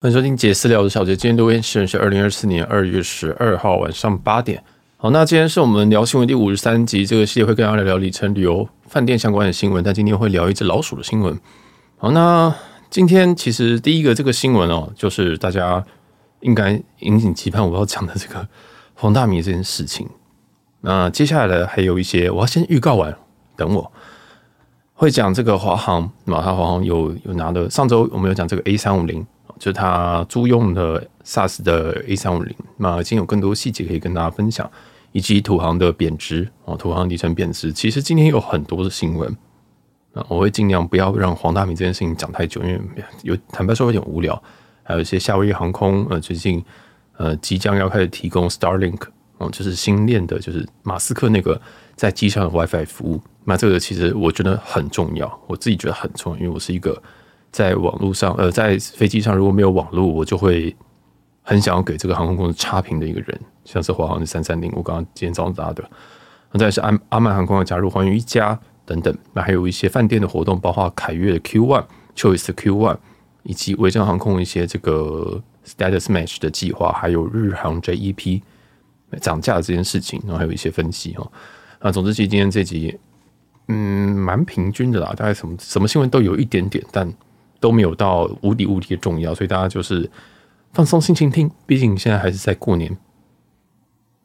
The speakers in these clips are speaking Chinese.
欢迎收听杰私聊的小杰，今天录音时间是二零二四年二月十二号晚上八点。好，那今天是我们聊新闻第五十三集，这个系列会跟大家聊聊里程旅游、饭店相关的新闻。但今天会聊一只老鼠的新闻。好，那今天其实第一个这个新闻哦，就是大家应该引颈期盼我要讲的这个黄大米这件事情。那接下来的还有一些，我要先预告完，等我会讲这个华航，马他华航有有拿的，上周我们有讲这个 A 三五零。就他租用的 SAS 的 A 三五零，那已经有更多细节可以跟大家分享，以及土航的贬值哦，土航里程贬值。其实今天有很多的新闻，那我会尽量不要让黄大明这件事情讲太久，因为有坦白说有点无聊。还有一些夏威夷航空呃，最近呃即将要开始提供 Starlink 哦，就是新链的，就是马斯克那个在机上的 WiFi 服务。那这个其实我觉得很重要，我自己觉得很重要，因为我是一个。在网络上，呃，在飞机上如果没有网络，我就会很想要给这个航空公司差评的一个人，像是华航的三三零，我刚刚今天早上打的。那再是阿阿曼航空要加入寰宇一家等等，那还有一些饭店的活动，包括凯悦的 Q One、Choice 的 Q One，以及维珍航空一些这个 Status Match 的计划，还有日航 JEP 涨价这件事情，然后还有一些分析哈。那总之，其实今天这集嗯蛮平均的啦，大概什么什么新闻都有一点点，但。都没有到无敌无敌的重要，所以大家就是放松心情听。毕竟现在还是在过年，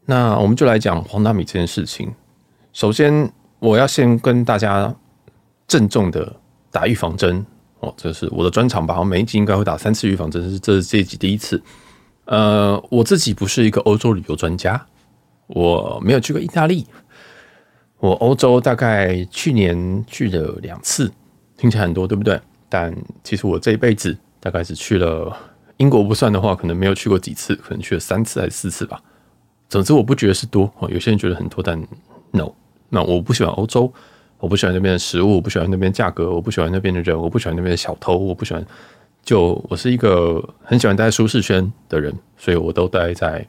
那我们就来讲黄大米这件事情。首先，我要先跟大家郑重的打预防针哦，这是我的专场吧？我每一集应该会打三次预防针，是这是这一集第一次。呃，我自己不是一个欧洲旅游专家，我没有去过意大利，我欧洲大概去年去了两次，听起来很多，对不对？但其实我这一辈子大概只去了英国不算的话，可能没有去过几次，可能去了三次还是四次吧。总之我不觉得是多哦，有些人觉得很多，但 no，那我不喜欢欧洲，我不喜欢那边的食物，我不喜欢那边价格，我不喜欢那边的人，我不喜欢那边的小偷，我不喜欢。就我是一个很喜欢待在舒适圈的人，所以我都待在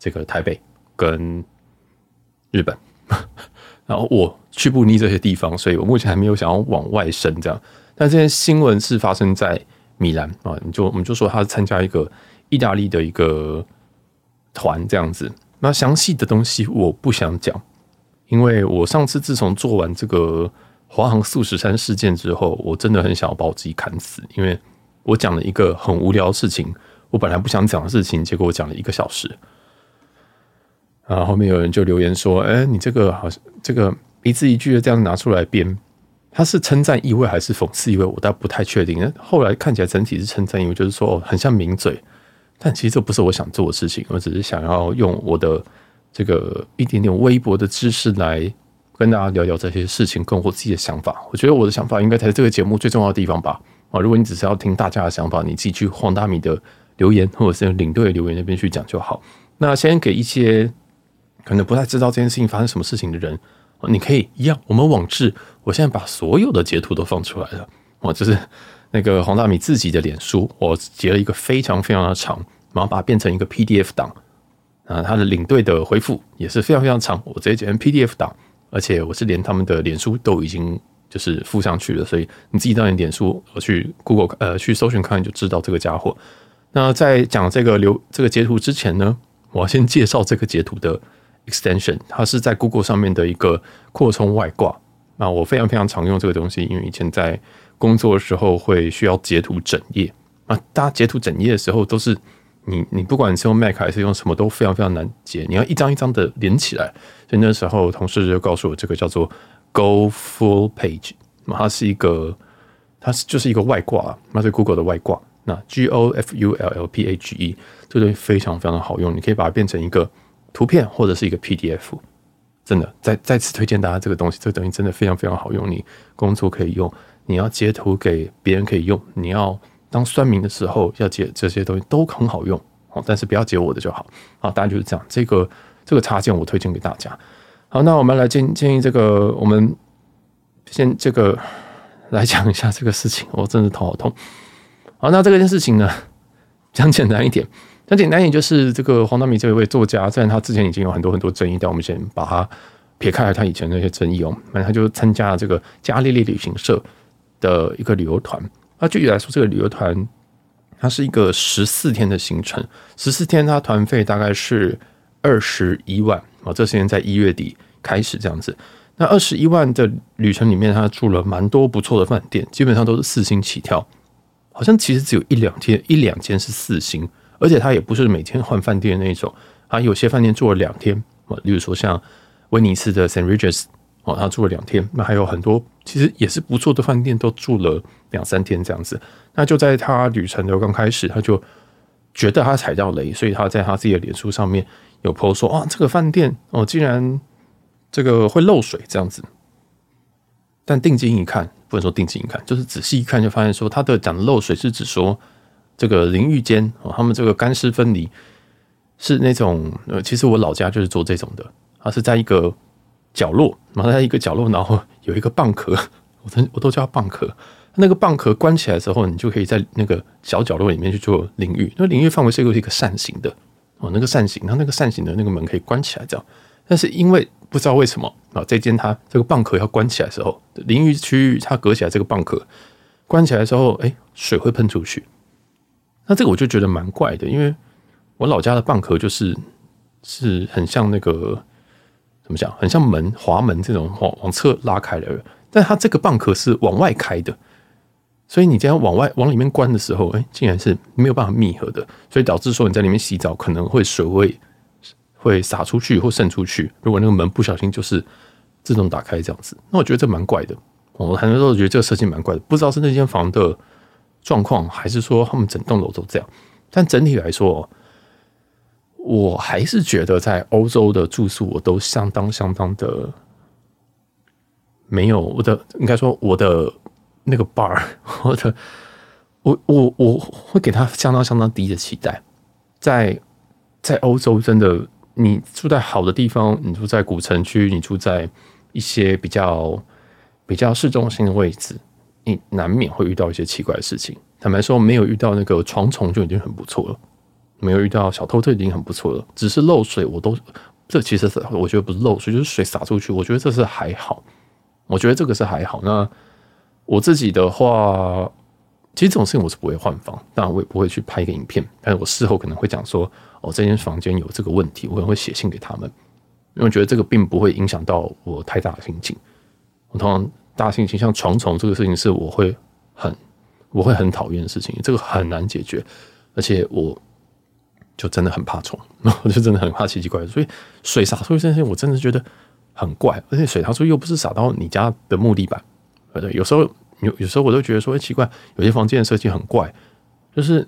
这个台北跟日本，然后我去不腻这些地方，所以我目前还没有想要往外伸这样。但这件新闻是发生在米兰啊，你就我们就说他是参加一个意大利的一个团这样子。那详细的东西我不想讲，因为我上次自从做完这个华航四五十三事件之后，我真的很想要把我自己砍死，因为我讲了一个很无聊的事情，我本来不想讲的事情，结果我讲了一个小时。然后后面有人就留言说：“哎，你这个好像这个一字一句的这样拿出来编。”他是称赞意味还是讽刺意味？我倒不太确定。后来看起来整体是称赞意味，就是说很像名嘴，但其实这不是我想做的事情。我只是想要用我的这个一点点微薄的知识来跟大家聊聊这些事情，跟我自己的想法。我觉得我的想法应该才是这个节目最重要的地方吧。啊，如果你只是要听大家的想法，你自己去黄大米的留言或者是领队留言那边去讲就好。那先给一些可能不太知道这件事情发生什么事情的人。你可以一样，我们网志，我现在把所有的截图都放出来了。我就是那个黄大米自己的脸书，我截了一个非常非常的长，然后把它变成一个 PDF 档。啊，他的领队的回复也是非常非常长，我直接截成 PDF 档，而且我是连他们的脸书都已经就是附上去了，所以你自己到你脸书我去 Google 呃去搜寻看就知道这个家伙。那在讲这个留这个截图之前呢，我要先介绍这个截图的。Extension，它是在 Google 上面的一个扩充外挂。那我非常非常常用这个东西，因为以前在工作的时候会需要截图整页。啊，大家截图整页的时候都是你你不管你是用 Mac 还是用什么，都非常非常难截。你要一张一张的连起来。所以那时候同事就告诉我，这个叫做 Go Full Page。那它是一个，它是就是一个外挂，那是 Google 的外挂。那 G O F U L L P H E 这个东西非常非常的好用，你可以把它变成一个。图片或者是一个 PDF，真的再再次推荐大家这个东西，这个东西真的非常非常好用。你工作可以用，你要截图给别人可以用，你要当酸民的时候要截这些东西都很好用。好，但是不要截我的就好。好，大概就是这样。这个这个插件我推荐给大家。好，那我们来建建议这个，我们先这个来讲一下这个事情。我真的头好痛。好，那这件事情呢，讲简单一点。那简单一点，就是这个黄大米这位作家，虽然他之前已经有很多很多争议，但我们先把他撇开了他以前那些争议哦。反正他就参加了这个伽利利旅行社的一个旅游团。那具体来说，这个旅游团它是一个十四天的行程，十四天它团费大概是二十一万啊，这时间在一月底开始这样子。那二十一万的旅程里面，他住了蛮多不错的饭店，基本上都是四星起跳。好像其实只有一两天，一两间是四星，而且他也不是每天换饭店的那种。他有些饭店住了两天啊，例如说像威尼斯的 St. Regis 哦，他住了两天。那还有很多其实也是不错的饭店，都住了两三天这样子。那就在他旅程的刚开始，他就觉得他踩到雷，所以他在他自己的脸书上面有 po 说：“啊，这个饭店哦，竟然。”这个会漏水这样子，但定睛一看，不能说定睛一看，就是仔细一看就发现说，他的讲漏水是指说这个淋浴间哦，他们这个干湿分离是那种呃，其实我老家就是做这种的，它是在一个角落，然后在一个角落，然后有一个蚌壳，我都我都叫它蚌壳，那个蚌壳关起来之后，你就可以在那个小角落里面去做淋浴，那淋浴范围是一个扇形的哦，那个扇形，然后那个扇形的那个门可以关起来这样，但是因为不知道为什么啊，这间它这个蚌壳要关起来的时候，淋浴区域它隔起来这个蚌壳关起来的时候，哎，水会喷出去。那这个我就觉得蛮怪的，因为我老家的蚌壳就是是很像那个怎么讲，很像门滑门这种往往侧拉开的，但它这个蚌壳是往外开的，所以你这样往外往里面关的时候，哎，竟然是没有办法密合的，所以导致说你在里面洗澡可能会水位。会洒出去或渗出去。如果那个门不小心就是自动打开这样子，那我觉得这蛮怪的。我很多时候觉得这个设计蛮怪的，不知道是那间房的状况，还是说他们整栋楼都这样。但整体来说，我还是觉得在欧洲的住宿我都相当相当的没有我的，应该说我的那个 bar，我的我我我会给他相当相当低的期待。在在欧洲真的。你住在好的地方，你住在古城区，你住在一些比较比较市中心的位置，你难免会遇到一些奇怪的事情。坦白说，没有遇到那个床虫就已经很不错了，没有遇到小偷就已经很不错了。只是漏水，我都这其实是我觉得不是漏水，就是水洒出去，我觉得这是还好。我觉得这个是还好。那我自己的话。其实这种事情我是不会换房，当然我也不会去拍一个影片，但是我事后可能会讲说，哦，这间房间有这个问题，我可能会写信给他们，因为我觉得这个并不会影响到我太大的心情。我通常大心情像床虫这个事情是我会很我会很讨厌的事情，这个很难解决，而且我就真的很怕虫，我就真的很怕奇奇怪怪，所以水洒出去这件事情我真的觉得很怪，而且水洒出去又不是洒到你家的木地板，对对，有时候。有有时候我都觉得说，哎，奇怪，有些房间的设计很怪，就是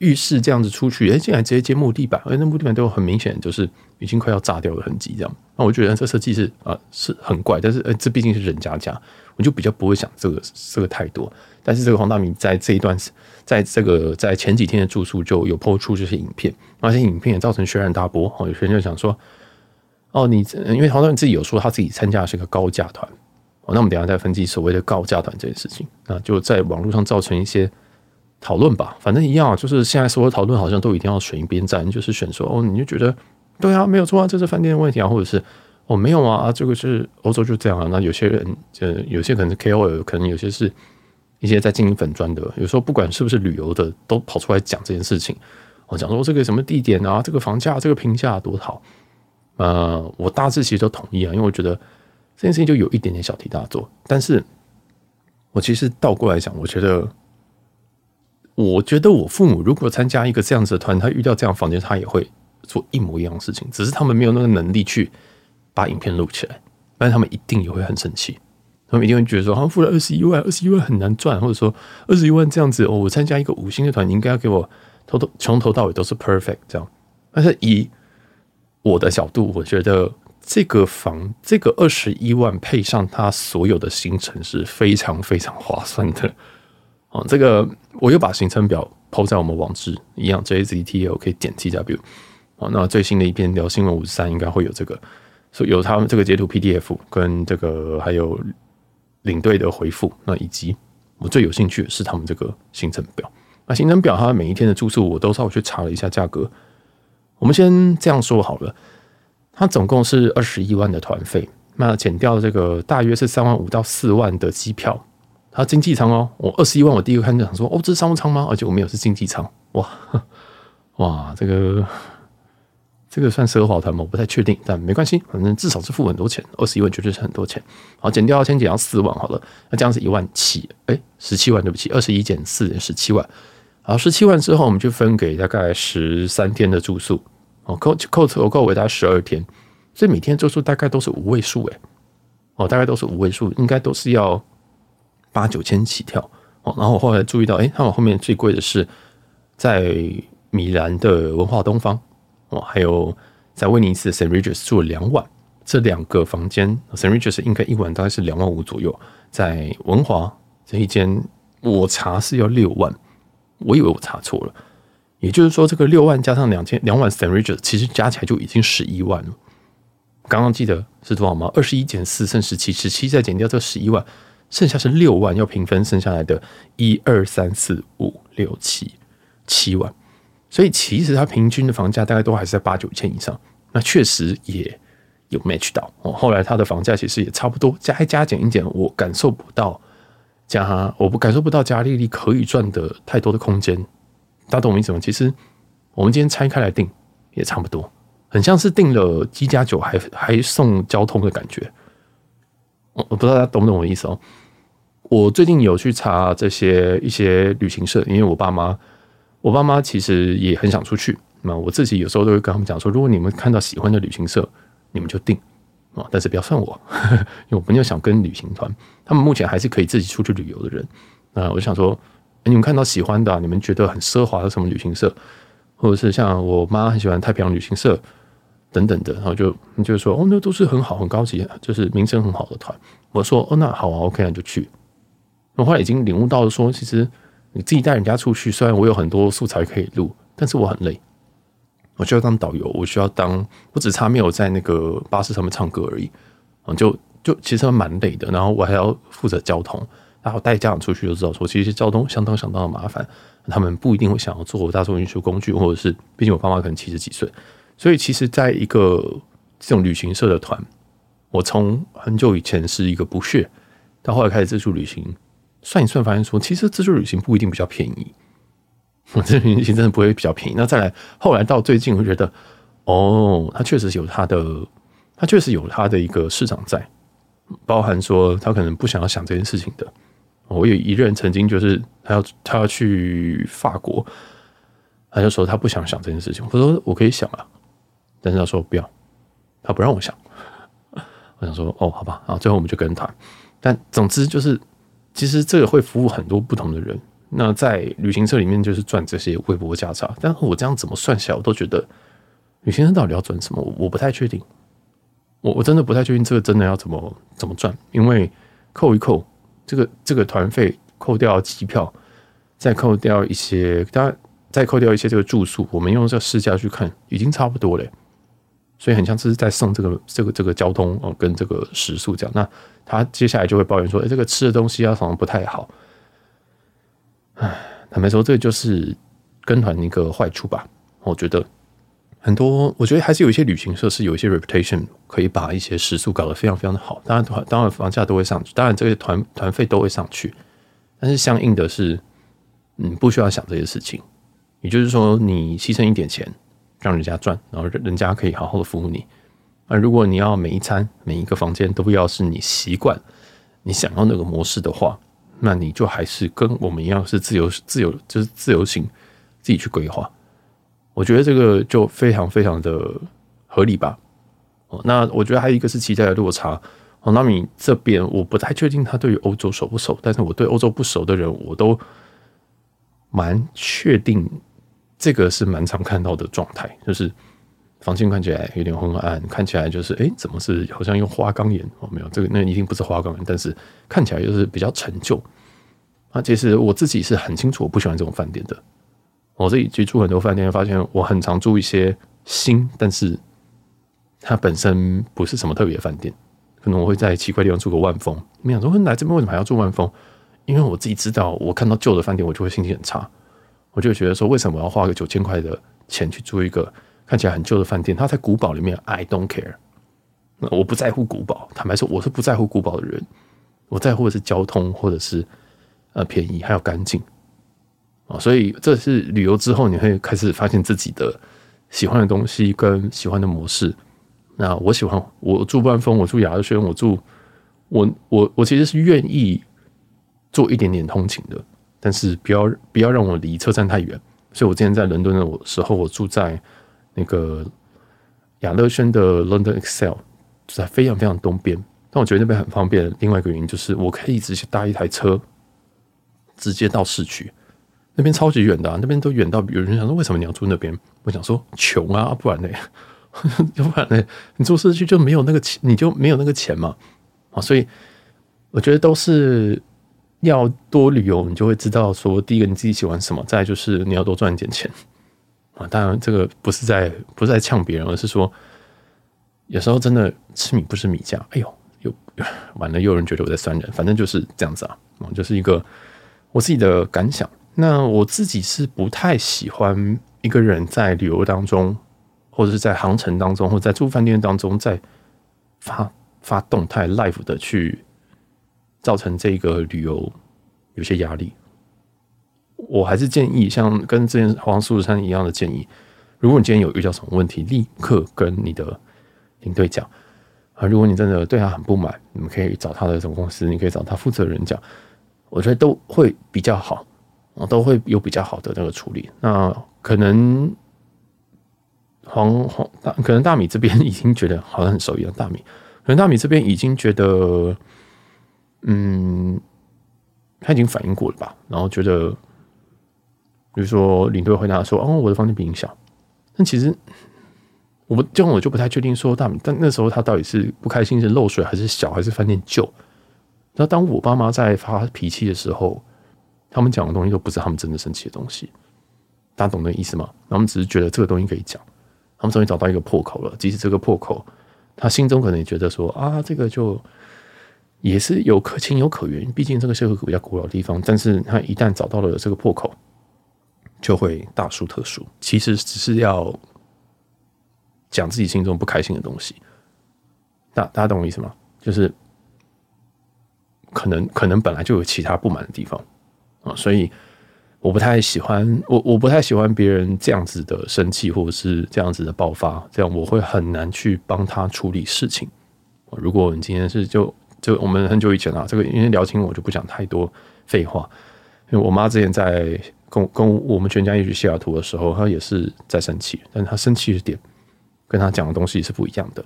浴室这样子出去，哎，竟然直接接木地板，而且那木地板都有很明显就是已经快要炸掉的痕迹，这样。那我觉得这设计是啊、是很怪，但是呃这毕竟是人家家，我就比较不会想这个这个太多。但是这个黄大明在这一段，在这个在前几天的住宿就有抛出这些影片，而且影片也造成轩然大波。哦，有些人就想说，哦，你因为黄大明自己有说他自己参加的是一个高价团。哦那我们等下再分析所谓的高价团这件事情，那就在网络上造成一些讨论吧。反正一样，就是现在所有讨论好像都一定要选一边站，就是选说哦，你就觉得对啊，没有错啊，这是饭店的问题啊，或者是哦没有啊，这个是欧洲就这样啊。那有些人呃，有些可能是 KOL，可能有些是一些在经营粉砖的，有时候不管是不是旅游的，都跑出来讲这件事情。我讲说这个什么地点啊，这个房价，这个评价多好。呃，我大致其实都同意啊，因为我觉得。这件事情就有一点点小题大做，但是我其实倒过来讲，我觉得，我觉得我父母如果参加一个这样子的团，他遇到这样房间，他也会做一模一样的事情，只是他们没有那个能力去把影片录起来，但是他们一定也会很生气，他们一定会觉得说，好像付了二十一万，二十一万很难赚，或者说二十一万这样子，哦，我参加一个五星的团，你应该要给我从头从头到尾都是 perfect 这样，但是以我的角度，我觉得。这个房，这个二十一万配上他所有的行程是非常非常划算的哦。这个我又把行程表抛在我们网址一样，JZTL 可以点 TW 哦。那最新的一篇聊新闻五十三应该会有这个，所以有他们这个截图 PDF 跟这个还有领队的回复。那以及我最有兴趣的是他们这个行程表。那行程表它每一天的住宿我都稍微去查了一下价格。我们先这样说好了。它总共是二十一万的团费，那减掉这个大约是三万五到四万的机票，它经济舱哦，我二十一万，我第一个看就想说，哦，这是商务舱吗？而且我没有是经济舱，哇 哇，这个这个算奢华团吗？我不太确定，但没关系，反正至少是付很多钱，二十一万绝对是很多钱。好，减掉先减掉四万好了，那这样是一万七，哎，十七万，对不起，二十一减四十七万。好，十七万之后，我们就分给大概十三天的住宿，哦，扣扣扣扣为大概十二天，所以每天住宿大概都是五位数，哎，哦，大概都是五位数，应该都是要。八九千起跳哦，然后我后来注意到，哎，他们后面最贵的是在米兰的文化东方哦，还有在威尼斯的 St. Regis 住了两晚，这两个房间 St. Regis 应该一晚大概是两万五左右，在文华这一间我查是要六万，我以为我查错了，也就是说这个六万加上两千两晚 St. Regis 其实加起来就已经十一万了。刚刚记得是多少吗？二十一减四剩十七，十七再减掉这十一万。剩下是六万要平分，剩下来的一二三四五六七七万，所以其实它平均的房价大概都还是在八九千以上。那确实也有 match 到哦。后来它的房价其实也差不多，加一加减一点，我感受不到加，我不感受不到加利利可以赚的太多的空间。大家懂我意思吗？其实我们今天拆开来定也差不多，很像是定了七加九还还送交通的感觉。我不知道大家懂不懂我的意思哦。我最近有去查这些一些旅行社，因为我爸妈，我爸妈其实也很想出去。那我自己有时候都会跟他们讲说，如果你们看到喜欢的旅行社，你们就订啊，但是不要算我，因为我没有想跟旅行团。他们目前还是可以自己出去旅游的人。那我想说，你们看到喜欢的，你们觉得很奢华的什么旅行社，或者是像我妈很喜欢太平洋旅行社等等的，然后就就是说，哦，那都是很好很高级，就是名声很好的团。我说，哦，那好啊，OK，那就去。我后来已经领悟到，说其实你自己带人家出去，虽然我有很多素材可以录，但是我很累。我需要当导游，我需要当，我只差没有在那个巴士上面唱歌而已。嗯就就其实蛮累的。然后我还要负责交通，然后带家长出去就知道说，其实交通相当相当的麻烦。他们不一定会想要坐大众运输工具，或者是毕竟我爸妈可能七十几岁，所以其实在一个这种旅行社的团，我从很久以前是一个不屑，到后来开始自助旅行。算一算，发现说，其实自助旅行不一定比较便宜。我这旅行真的不会比较便宜。那再来，后来到最近，我觉得，哦，它确实有它的，它确实有它的一个市场在，包含说他可能不想要想这件事情的。我有一任曾经就是他要他要去法国，他就说他不想想这件事情。我说我可以想啊，但是他说不要，他不让我想。我想说哦，好吧，然后最后我们就跟团。但总之就是。其实这个会服务很多不同的人。那在旅行社里面就是赚这些微薄价差。但是我这样怎么算下来，我都觉得旅行社到底要赚什么？我不太确定。我我真的不太确定这个真的要怎么怎么赚。因为扣一扣这个这个团费，扣掉机票，再扣掉一些，当然再扣掉一些这个住宿，我们用这个市价去看，已经差不多了。所以很像这是在送这个这个这个交通哦，跟这个食宿这样。那他接下来就会抱怨说：“哎，这个吃的东西啊，好像不太好。”唉，坦白说，这个就是跟团一个坏处吧。我觉得很多，我觉得还是有一些旅行社是有一些 reputation 可以把一些食宿搞得非常非常的好。当然团，当然房价都会上去，当然这个团团费都会上去。但是相应的是，你不需要想这些事情。也就是说，你牺牲一点钱。让人家赚，然后人家可以好好的服务你。而如果你要每一餐、每一个房间都要是你习惯、你想要那个模式的话，那你就还是跟我们一样是自由、自由就是自由行，自己去规划。我觉得这个就非常非常的合理吧。哦，那我觉得还有一个是期待的落差。哦，那你这边我不太确定他对于欧洲熟不熟，但是我对欧洲不熟的人，我都蛮确定。这个是蛮常看到的状态，就是房间看起来有点昏暗，看起来就是哎，怎么是好像用花岗岩？哦，没有，这个那一定不是花岗岩，但是看起来就是比较陈旧。啊，其实我自己是很清楚，我不喜欢这种饭店的。我自己去住很多饭店，发现我很常住一些新，但是它本身不是什么特别饭店。可能我会在奇怪地方住个万丰，没想说来这边为什么还要住万丰？因为我自己知道，我看到旧的饭店，我就会心情很差。我就觉得说，为什么我要花个九千块的钱去住一个看起来很旧的饭店？它在古堡里面，I don't care。我不在乎古堡，坦白说，我是不在乎古堡的人。我在乎的是交通，或者是呃便宜，还有干净啊。所以这是旅游之后，你会开始发现自己的喜欢的东西跟喜欢的模式。那我喜欢我住万丰，我住雅萱，我住我我我其实是愿意做一点点通勤的，但是不要不要让我离车站太远。所以我之前在伦敦的时候，我住在那个雅乐轩的 London Excel，住在非常非常东边。但我觉得那边很方便。另外一个原因就是，我可以直接搭一台车，直接到市区。那边超级远的，那边都远到有人想说，为什么你要住那边？我想说，穷啊，不然呢？要不然呢？你住市区就没有那个钱，你就没有那个钱嘛。啊，所以我觉得都是要多旅游，你就会知道说，第一个你自己喜欢什么，再就是你要多赚一点钱啊。当然，这个不是在不是在呛别人，而是说，有时候真的吃米不吃米价。哎呦！又完了，又有人觉得我在酸人，反正就是这样子啊，就是一个我自己的感想。那我自己是不太喜欢一个人在旅游当中，或者是在航程当中，或者在住饭店当中，在发发动态 live 的去造成这个旅游有些压力。我还是建议，像跟之前黄素山一样的建议，如果你今天有遇到什么问题，立刻跟你的领队讲。啊，如果你真的对他很不满，你们可以找他的总公司，你可以找他负责人讲，我觉得都会比较好，啊，都会有比较好的那个处理。那可能黄黄大，可能大米这边已经觉得好像很熟一样，大米，可能大米这边已经觉得，嗯，他已经反应过了吧，然后觉得，比如说领队回答说，哦，我的房间比你小，但其实。我这样我就不太确定说大，但那时候他到底是不开心是漏水还是小还是饭店旧？那当我爸妈在发脾气的时候，他们讲的东西都不是他们真的生气的东西，大家懂那意思吗？他们只是觉得这个东西可以讲，他们终于找到一个破口了。即使这个破口，他心中可能也觉得说啊，这个就也是有可情有可原，毕竟这个是个比较古老的地方。但是他一旦找到了这个破口，就会大书特书。其实只是要。讲自己心中不开心的东西，大大家懂我意思吗？就是可能可能本来就有其他不满的地方啊，所以我不太喜欢我我不太喜欢别人这样子的生气或者是这样子的爆发，这样我会很难去帮他处理事情。如果你今天是就就我们很久以前啊，这个因为聊清我就不讲太多废话，因为我妈之前在跟跟我们全家一起去西雅图的时候，她也是在生气，但她生气的点。跟她讲的东西是不一样的。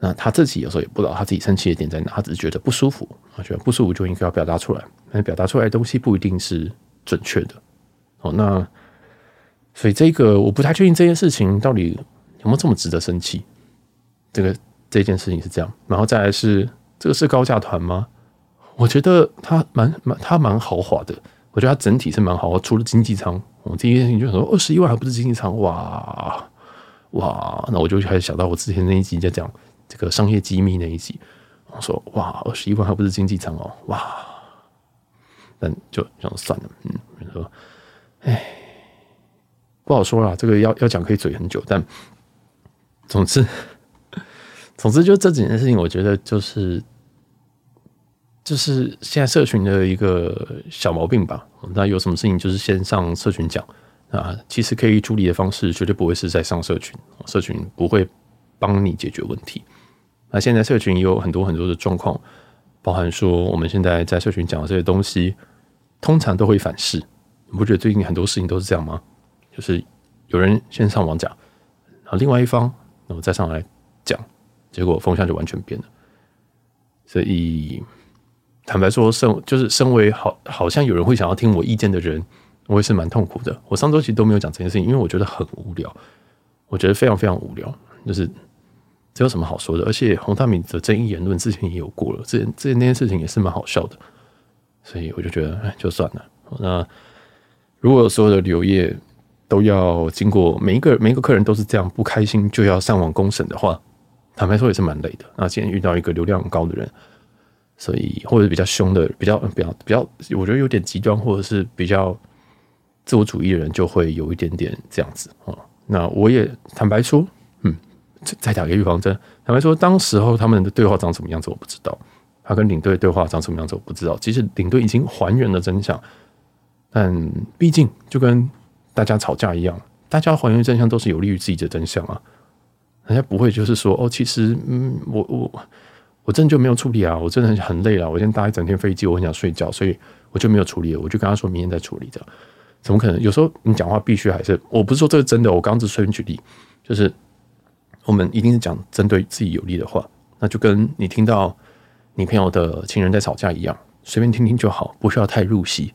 那他自己有时候也不知道他自己生气的点在哪，他只是觉得不舒服，他觉得不舒服就应该要表达出来，但表达出来的东西不一定是准确的。哦，那所以这个我不太确定这件事情到底有没有这么值得生气。这个这件事情是这样，然后再来是这个是高价团吗？我觉得它蛮蛮它蛮豪华的，我觉得它整体是蛮豪华，除了经济舱，我第一件事情就想说二十一万还不是经济舱？哇。哇，那我就开始想到我之前那一集在讲这个商业机密那一集，我说哇，二十一万还不是经济舱哦，哇，但就想算了，嗯，说，哎，不好说啦，这个要要讲可以嘴很久，但总之，总之就这几件事情，我觉得就是就是现在社群的一个小毛病吧。那有什么事情就是先上社群讲。啊，其实可以处理的方式绝对不会是在上社群，社群不会帮你解决问题。那现在社群也有很多很多的状况，包含说我们现在在社群讲的这些东西，通常都会反噬。你不觉得最近很多事情都是这样吗？就是有人先上网讲，然后另外一方然后再上来讲，结果风向就完全变了。所以坦白说，身就是身为好，好像有人会想要听我意见的人。我也是蛮痛苦的。我上周其实都没有讲这件事情，因为我觉得很无聊，我觉得非常非常无聊。就是这有什么好说的？而且洪大明的争议言论之前也有过了，这这那件事情也是蛮好笑的，所以我就觉得，哎，就算了。那如果所有的旅游业都要经过每一个每一个客人都是这样不开心就要上网公审的话，坦白说也是蛮累的。那今天遇到一个流量很高的人，所以或者比较凶的，比较比较比较，我觉得有点极端，或者是比较。自我主义的人就会有一点点这样子啊。那我也坦白说，嗯，再打个预防针。坦白说，当时候他们的对话长什么样子，我不知道。他跟领队对话长什么样子，我不知道。即使领队已经还原了真相，但毕竟就跟大家吵架一样，大家还原真相都是有利于自己的真相啊。人家不会就是说哦，其实嗯，我我我真的就没有处理啊，我真的很很累了，我今天搭一整天飞机，我很想睡觉，所以我就没有处理了，我就跟他说明天再处理。这样怎么可能？有时候你讲话必须还是，我不是说这是真的，我刚刚只随便举例，就是我们一定是讲针对自己有利的话，那就跟你听到。你朋友的情人在吵架一样，随便听听就好，不需要太入戏。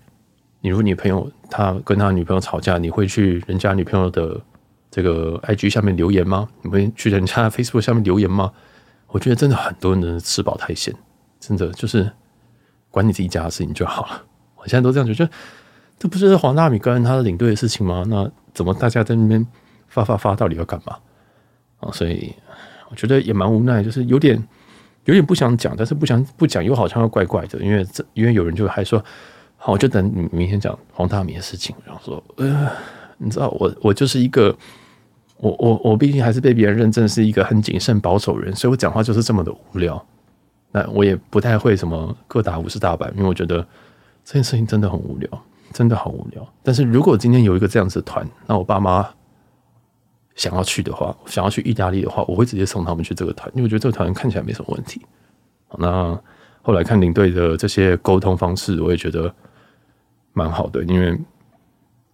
你如果你朋友他跟他女朋友吵架，你会去人家女朋友的这个 IG 下面留言吗？你会去人家 Facebook 下面留言吗？我觉得真的很多人吃饱太闲，真的就是管你自己家的事情就好了。我现在都这样觉得，这不是黄大米跟他的领队的事情吗？那怎么大家在那边发发发，到底要干嘛啊？所以我觉得也蛮无奈，就是有点。有点不想讲，但是不想不讲又好像要怪怪的，因为这因为有人就还说，好，我就等你明天讲黄大米的事情。然后说，呃，你知道我我就是一个，我我我毕竟还是被别人认证是一个很谨慎保守人，所以我讲话就是这么的无聊。那我也不太会什么各打五十大板，因为我觉得这件事情真的很无聊，真的好无聊。但是如果今天有一个这样子的团，那我爸妈。想要去的话，想要去意大利的话，我会直接送他们去这个团，因为我觉得这个团看起来没什么问题。那后来看领队的这些沟通方式，我也觉得蛮好的，因为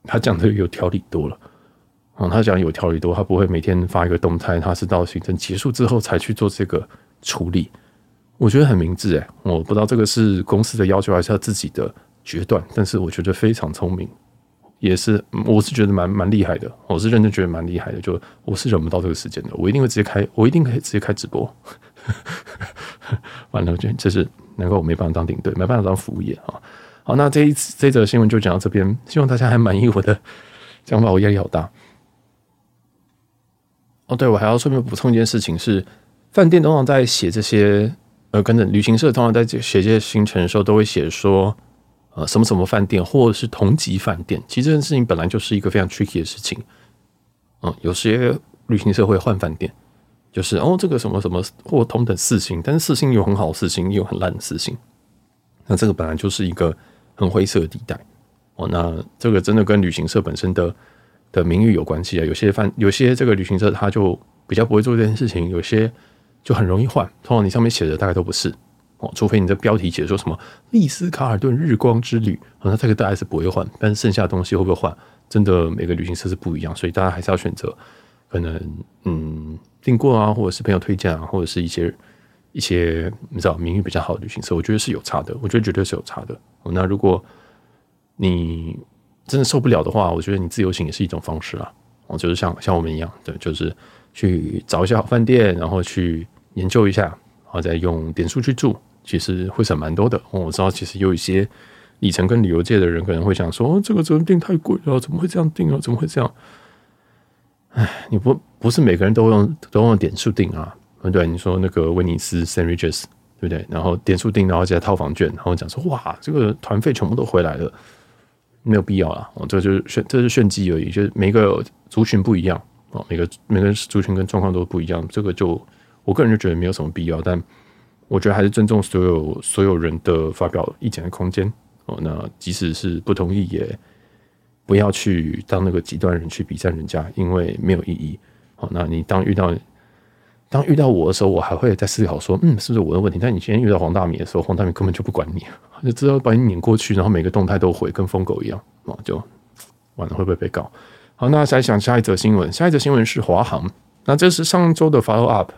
他讲的有条理多了。啊，他讲有条理多，他不会每天发一个动态，他是到行程结束之后才去做这个处理，我觉得很明智诶，我不知道这个是公司的要求还是他自己的决断，但是我觉得非常聪明。也是，我是觉得蛮蛮厉害的，我是认真觉得蛮厉害的。就我是忍不到这个时间的，我一定会直接开，我一定可以直接开直播。完了，就这是难怪我没办法当领队，没办法当服务业啊。好，那这一次这则新闻就讲到这边，希望大家还满意我的 讲法。我压力好大。哦，对，我还要顺便补充一件事情是，饭店通常在写这些，呃，跟着旅行社通常在写这些行程的时候，都会写说。呃，什么什么饭店，或者是同级饭店，其实这件事情本来就是一个非常 tricky 的事情。嗯，有些旅行社会换饭店，就是哦，这个什么什么或同等四星，但是四星有很好的四星，也有很烂的四星。那这个本来就是一个很灰色的地带。哦，那这个真的跟旅行社本身的的名誉有关系啊。有些饭，有些这个旅行社他就比较不会做这件事情，有些就很容易换。通常你上面写的大概都不是哦。除非你的标题写说什么丽思卡尔顿日光之旅，那这个大概是不会换，但是剩下的东西会不会换，真的每个旅行社是不一样，所以大家还是要选择可能嗯订过啊，或者是朋友推荐啊，或者是一些一些你知道名誉比较好的旅行社，我觉得是有差的，我觉得绝对是有差的。那如果你真的受不了的话，我觉得你自由行也是一种方式啊，哦，就是像像我们一样，对，就是去找一下好饭店，然后去研究一下，然后再用点数去住。其实会省蛮多的。我知道，其实有一些里程跟旅游界的人可能会想说：“，这个怎么订太贵了？怎么会这样订啊？怎么会这样？”哎，你不不是每个人都用都用点数订啊？对，你说那个威尼斯 Saint Regis 对不对？然后点数订，然后加套房券，然后讲说：“哇，这个团费全部都回来了。”没有必要啦。哦，这就是炫，这是炫技而已。就是每个族群不一样哦，每个每个族群跟状况都不一样。这个就我个人就觉得没有什么必要，但。我觉得还是尊重所有所有人的发表意见的空间哦。那即使是不同意，也不要去当那个极端人去比战人家，因为没有意义。好，那你当遇到当遇到我的时候，我还会在思考说，嗯，是不是我的问题？但你今天遇到黄大米的时候，黄大米根本就不管你，就知道把你撵过去，然后每个动态都回，跟疯狗一样啊，就完了会不会被告？好，那再想下一则新闻，下一则新闻是华航，那这是上周的 follow up。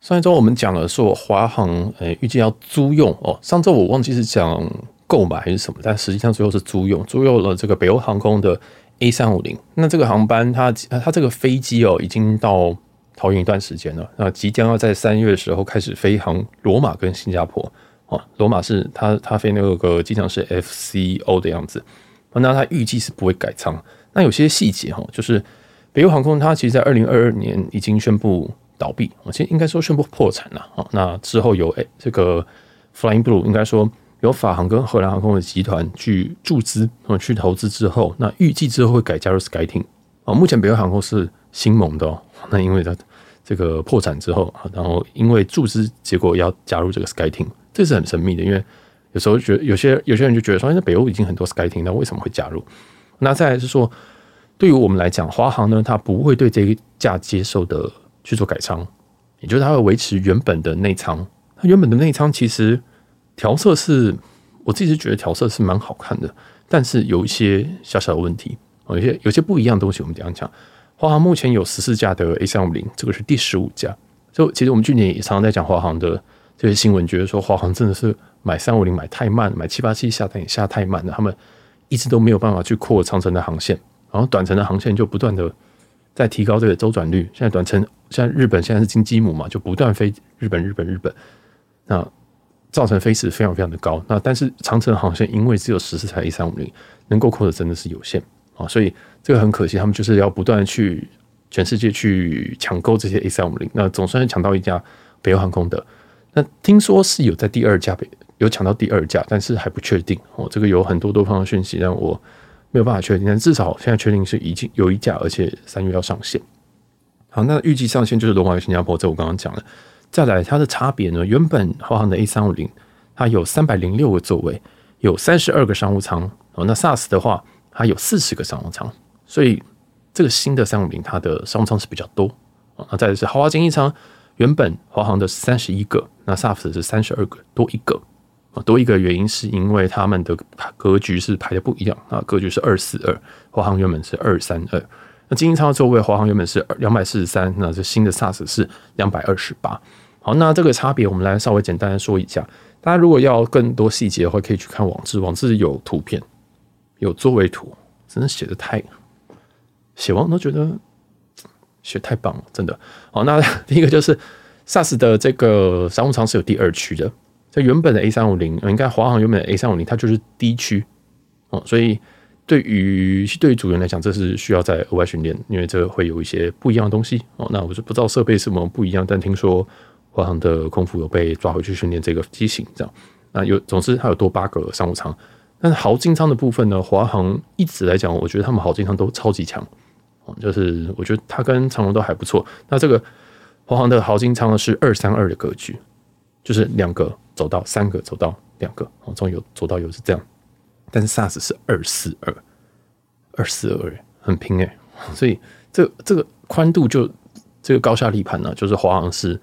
上一周我们讲了说华航诶预计要租用哦，上周我忘记是讲购买还是什么，但实际上最后是租用，租用了这个北欧航空的 A 三五零。那这个航班它它这个飞机哦已经到桃园一段时间了，那即将要在三月的时候开始飞航罗马跟新加坡哦。罗马是它它飞那个机场是 FCO 的样子，那它预计是不会改仓。那有些细节哈，就是北欧航空它其实在二零二二年已经宣布。倒闭，我其实应该说宣布破产了啊。那之后有诶这个 Flying Blue，应该说有法航跟荷兰航空的集团去注资，去投资之后，那预计之后会改加入 SkyTeam 啊。目前北欧航空是新盟的哦。那因为它这个破产之后，然后因为注资结果要加入这个 SkyTeam，这是很神秘的，因为有时候觉得有些有些人就觉得说，那北欧已经很多 SkyTeam，那为什么会加入？那再来是说，对于我们来讲，华航呢，它不会对这一架接受的去做改仓，也就是它会维持原本的内舱。它原本的内舱其实调色是，我自己是觉得调色是蛮好看的，但是有一些小小的问题，有些有些不一样的东西，我们这样讲。华航目前有十四架的 A 三五零，这个是第十五架。就其实我们去年也常常在讲华航的这些新闻，觉得说华航真的是买三五零买太慢，买七八七下单也下太慢了，他们一直都没有办法去扩长城的航线，然后短程的航线就不断的在提高这个周转率。现在短程，现在日本现在是金鸡母嘛，就不断飞日本、日本、日本，那造成飞时非常非常的高。那但是长城航线因为只有十四台 A 三五零，能够扩的真的是有限啊，所以。这个很可惜，他们就是要不断去全世界去抢购这些 A 三五零，那总算是抢到一家北欧航空的。那听说是有在第二架有抢到第二架，但是还不确定哦。这个有很多多方的讯息，但我没有办法确定。但至少现在确定是已经有一架，而且三月要上线。好，那预计上线就是罗马与新加坡，这我刚刚讲了。再来，它的差别呢？原本华航的 A 三五零它有三百零六个座位，有三十二个商务舱哦。那 SAS 的话，它有四十个商务舱。所以这个新的三五零，它的商务舱是比较多啊。那再来是豪华经济舱，原本华航的三十一个，那 SAF 是三十二个，多一个啊。多一个原因是因为他们的格局是排的不一样啊，格局是二四二，华航原本是二三二。那经济舱的座位，华航原本是两百四十三，那这新的 SAS 是两百二十八。好，那这个差别我们来稍微简单的说一下。大家如果要更多细节的话，可以去看网志，网志有图片，有座位图，真的写的太。写完都觉得写太棒了，真的。好，那 第一个就是 SAS 的这个商务舱是有第二区的。在原本的 A 三五零，应该华航原本的 A 三五零，它就是 D 区哦。所以对于对于组员来讲，这是需要再额外训练，因为这会有一些不一样的东西哦。那我就不知道设备是什么不一样，但听说华航的空服有被抓回去训练这个机型，这样。那有，总之它有多八个商务舱。但是豪金仓的部分呢，华航一直来讲，我觉得他们豪金仓都超级强。就是我觉得它跟长荣都还不错。那这个华航的豪金仓呢是二三二的格局，就是两个走到，三个走到，两个哦，从有走到有是这样。但是 SARS 是二四二，二四二很拼哎，所以这、这个宽度就这个高下立判呢，就是华航是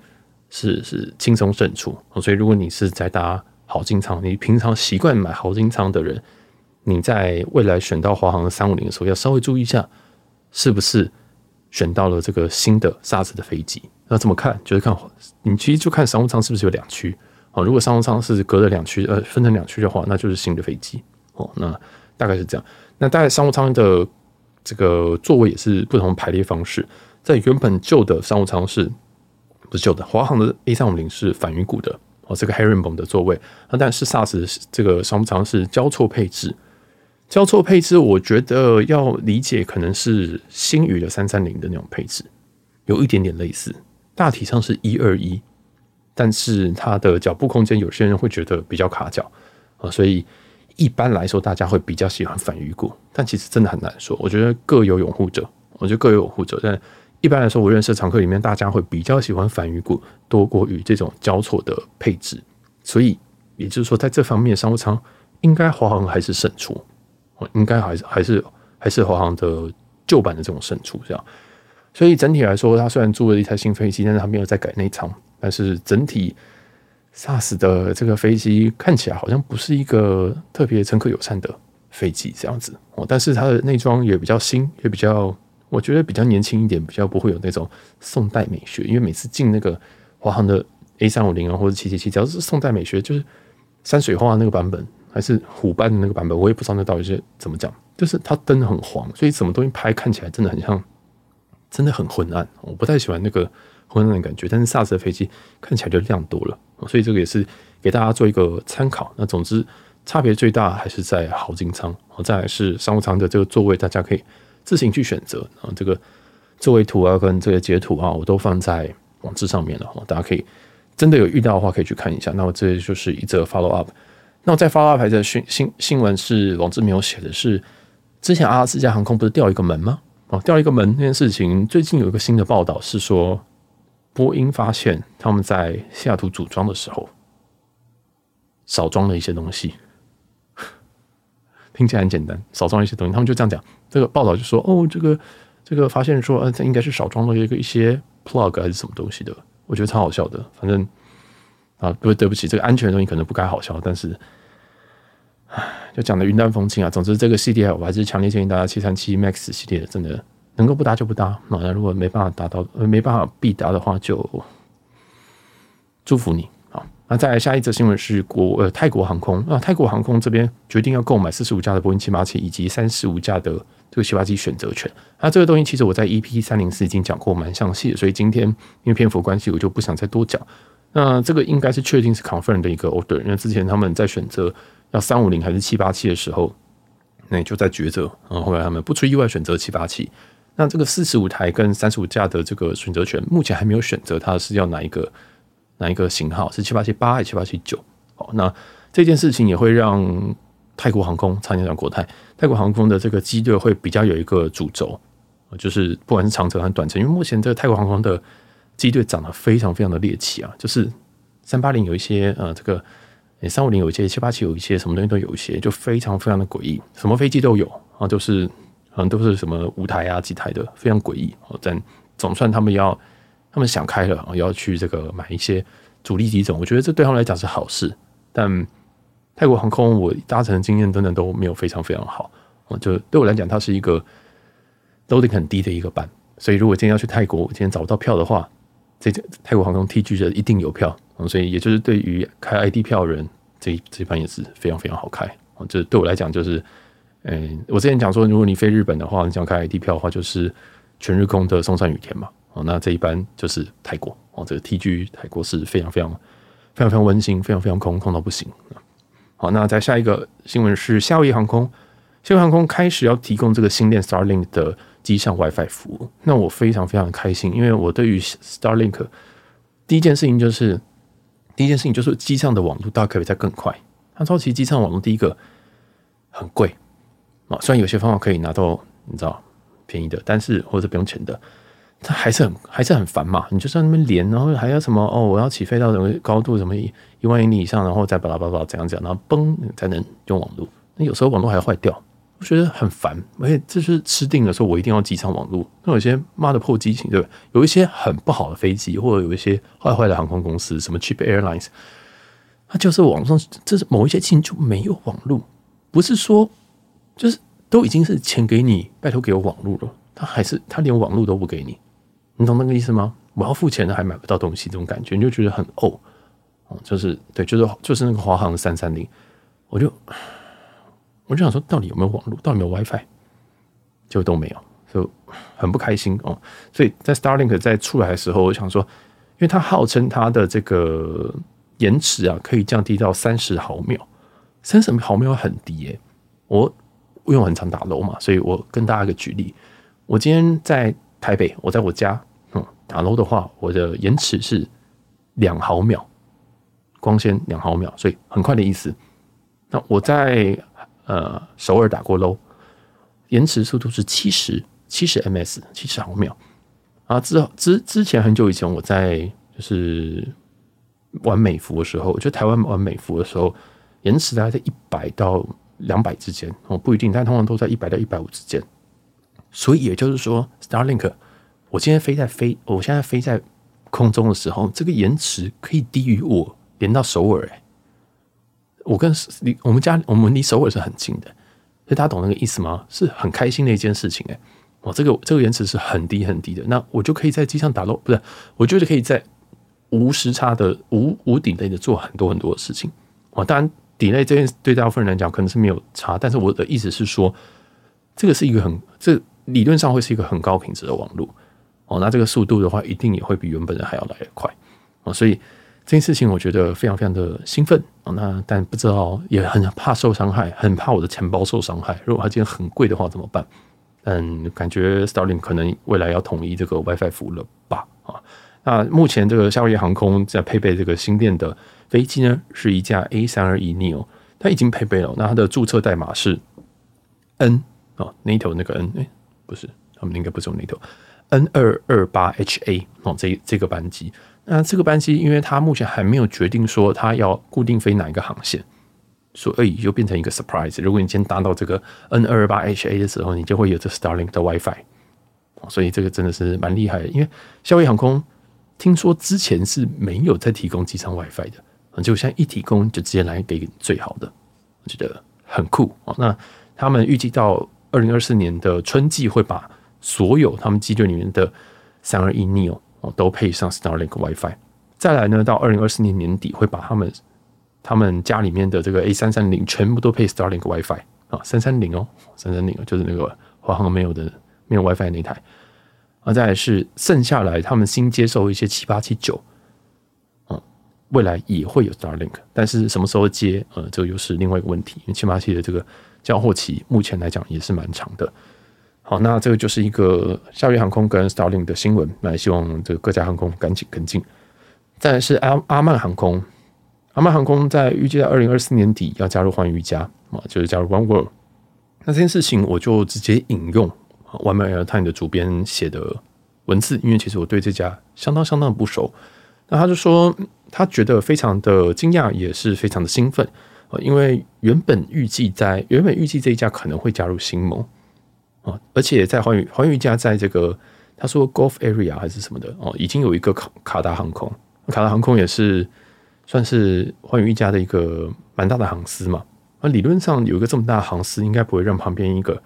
是是轻松胜出。所以如果你是在搭豪金舱，你平常习惯买豪金舱的人，你在未来选到华航三五零的时候，要稍微注意一下。是不是选到了这个新的 SAS 的飞机？那怎么看？就是看你其实就看商务舱是不是有两区哦。如果商务舱是隔了两区，呃，分成两区的话，那就是新的飞机哦。那大概是这样。那大概商务舱的这个座位也是不同排列方式。在原本旧的商务舱是不是旧的？华航的 A 三五零是反鱼骨的哦，这个 Herringbone 的座位。那但是 SARS 这个商务舱是交错配置。交错配置，我觉得要理解可能是星宇的三三零的那种配置，有一点点类似，大体上是一二一，但是它的脚部空间，有些人会觉得比较卡脚啊，所以一般来说，大家会比较喜欢反鱼骨，但其实真的很难说。我觉得各有拥护者，我觉得各有拥护者，但一般来说，我认识的常客里面，大家会比较喜欢反鱼骨多过于这种交错的配置，所以也就是说，在这方面，商务舱应该华航还是胜出。哦应该还是还是还是华航的旧版的这种胜出这样，所以整体来说，它虽然租了一台新飞机，但是它没有再改内舱。但是整体 SARS 的这个飞机看起来好像不是一个特别乘客友善的飞机这样子哦。但是它的内装也比较新，也比较我觉得比较年轻一点，比较不会有那种宋代美学。因为每次进那个华航的 A 三五零啊或者七七七，只要是宋代美学，就是山水画那个版本。还是虎斑的那个版本，我也不知道那到底是怎么讲。就是它灯很黄，所以什么东西拍看起来真的很像，真的很昏暗。我不太喜欢那个昏暗的感觉。但是 SAS 的飞机看起来就亮多了，所以这个也是给大家做一个参考。那总之差别最大还是在豪金舱，再来是商务舱的这个座位，大家可以自行去选择。啊，这个座位图啊跟这个截图啊，我都放在网志上面了。大家可以真的有遇到的话，可以去看一下。那么这就是一则 follow up。那在发拉牌的新新新闻是网志没有写的是，之前阿拉斯加航空不是掉一个门吗？哦，掉一个门那件事情，最近有一个新的报道是说，波音发现他们在西雅图组装的时候少装了一些东西，听起来很简单，少装一些东西，他们就这样讲。这个报道就说，哦，这个这个发现说，呃，这应该是少装了一个一些 plug 还是什么东西的，我觉得超好笑的。反正啊，对对不起，这个安全的东西可能不该好笑，但是，唉，就讲的云淡风轻啊。总之，这个系列我还是强烈建议大家七三七 MAX 系列真的能够不搭就不搭。那如果没办法达到，没办法必搭的话，就祝福你。那再来下一则新闻是国呃泰国航空啊，泰国航空这边决定要购买四十五架的波音七八七以及三十五架的这个七八七选择权。那这个东西其实我在 EP 三零四已经讲过蛮详细的，所以今天因为篇幅关系，我就不想再多讲。那这个应该是确定是 confirm 的一个 order，因为之前他们在选择要三五零还是七八七的时候，那就在抉择，然后后来他们不出意外选择七八七。那这个四十五台跟三十五架的这个选择权，目前还没有选择，它是要哪一个？哪一个型号是七八七八还是七八七九？好，那这件事情也会让泰国航空，差点讲国泰，泰国航空的这个机队会比较有一个主轴，就是不管是长程还是短程，因为目前这个泰国航空的机队长得非常非常的猎奇啊，就是三八零有一些呃这个，三五零有一些，七八七有一些，什么东西都有一些，就非常非常的诡异，什么飞机都有啊，就是可能都是什么五台啊几台的，非常诡异。但总算他们要。他们想开了，要去这个买一些主力机种，我觉得这对他们来讲是好事。但泰国航空我搭乘的经验等等都没有非常非常好，就对我来讲，它是一个 loading 很低的一个班。所以如果今天要去泰国，我今天找不到票的话，这泰国航空 TG 的一定有票。所以也就是对于开 ID 票的人，这这班也是非常非常好开。这对我来讲就是，嗯，我之前讲说，如果你飞日本的话，你想开 ID 票的话，就是全日空的松山羽田嘛。哦，那这一班就是泰国哦，这个 TG 泰国是非常非常非常非常温馨，非常非常空空到不行。好，那再下一个新闻是夏威夷航空，夏威夷航空开始要提供这个新链 Starlink 的机上 WiFi 服务。那我非常非常开心，因为我对于 Starlink 第一件事情就是第一件事情就是机上的网络大概可以再更快。它超级机上网络第一个很贵啊，虽然有些方法可以拿到你知道便宜的，但是或者不用钱的。它还是很还是很烦嘛，你就在那边连，然后还要什么哦，我要起飞到什么高度，什么一万英里以上，然后再巴拉巴拉巴拉怎样怎样，然后嘣才能用网络。那有时候网络还要坏掉，我觉得很烦。而且这是吃定了，说我一定要机上网络。那有些妈的破机型，对吧？有一些很不好的飞机，或者有一些坏坏的航空公司，什么 cheap airlines，它就是网上这是某一些机型就没有网络，不是说就是都已经是钱给你，拜托给我网络了，他还是他连网络都不给你。你懂那个意思吗？我要付钱的还买不到东西，这种感觉你就觉得很呕，哦，就是对，就是就是那个华航的三三零，我就我就想说，到底有没有网络，到底有没有 WiFi，就都没有，就很不开心哦。所以在 Starlink 在出来的时候，我想说，因为它号称它的这个延迟啊，可以降低到三十毫秒，三十毫秒很低耶。我因为我很常打楼嘛，所以我跟大家一个举例，我今天在台北，我在我家。打 low 的话，我的延迟是两毫秒，光纤两毫秒，所以很快的意思。那我在呃首尔打过 low，延迟速度是七十七十 ms，七十毫秒。啊，之后之之前很久以前，我在就是玩美服的时候，就台湾玩美服的时候，延迟大概在一百到两百之间，哦不一定，但通常都在一百到一百五之间。所以也就是说，Starlink。我今天飞在飞，我现在飞在空中的时候，这个延迟可以低于我连到首尔。哎，我跟离我们家我们离首尔是很近的，所以大家懂那个意思吗？是很开心的一件事情。哎，我这个这个延迟是很低很低的，那我就可以在机上打漏，不是？我就是可以在无时差的无无底内的做很多很多的事情。哦，当然底内这件对大部分人来讲可能是没有差，但是我的意思是说，这个是一个很这理论上会是一个很高品质的网络。哦，那这个速度的话，一定也会比原本的还要来得快哦，所以这件事情我觉得非常非常的兴奋哦。那但不知道，也很怕受伤害，很怕我的钱包受伤害。如果它今天很贵的话怎么办？嗯，感觉 Starlink 可能未来要统一这个 WiFi 服务了吧？啊，那目前这个夏威夷航空在配备这个新店的飞机呢，是一架 A 三二一 Neo，它已经配备了。那它的注册代码是 N 啊，NATO 那个 N，哎，不是。他们应该不是用那头 N 二二八 HA 哦，这这个班机。那这个班机，因为它目前还没有决定说它要固定飞哪一个航线，所以就变成一个 surprise。如果你今天搭到这个 N 二二八 HA 的时候，你就会有这 Starlink 的 WiFi。所以这个真的是蛮厉害的，因为夏威航空听说之前是没有在提供机舱 WiFi 的，结果现在一提供就直接来给最好的，我觉得很酷哦。那他们预计到二零二四年的春季会把所有他们机队里面的三二一 neo 哦都配上 Starlink WiFi，再来呢到二零二四年年底会把他们他们家里面的这个 A 三三零全部都配 Starlink WiFi 啊，三三零哦，三三零就是那个华航没有的。没有 WiFi 那台，啊，再来是剩下来他们新接受一些七八七九，嗯，未来也会有 Starlink，但是什么时候接，呃，这又是另外一个问题，因为七八七的这个交货期目前来讲也是蛮长的。好，那这个就是一个夏威航空跟 Starlink 的新闻，那希望这个各家航空赶紧跟进。再来是阿阿曼航空，阿曼航空在预计在二零二四年底要加入寰宇家啊，就是加入 One World。那这件事情我就直接引用。One m i l Time 的主编写的文字，因为其实我对这家相当相当不熟，那他就说他觉得非常的惊讶，也是非常的兴奋啊，因为原本预计在原本预计这一家可能会加入新盟啊，而且在寰宇寰宇一家在这个他说 Golf Area 还是什么的哦，已经有一个卡卡达航空，卡达航空也是算是寰宇一家的一个蛮大的航司嘛，那理论上有一个这么大的航司，应该不会让旁边一个。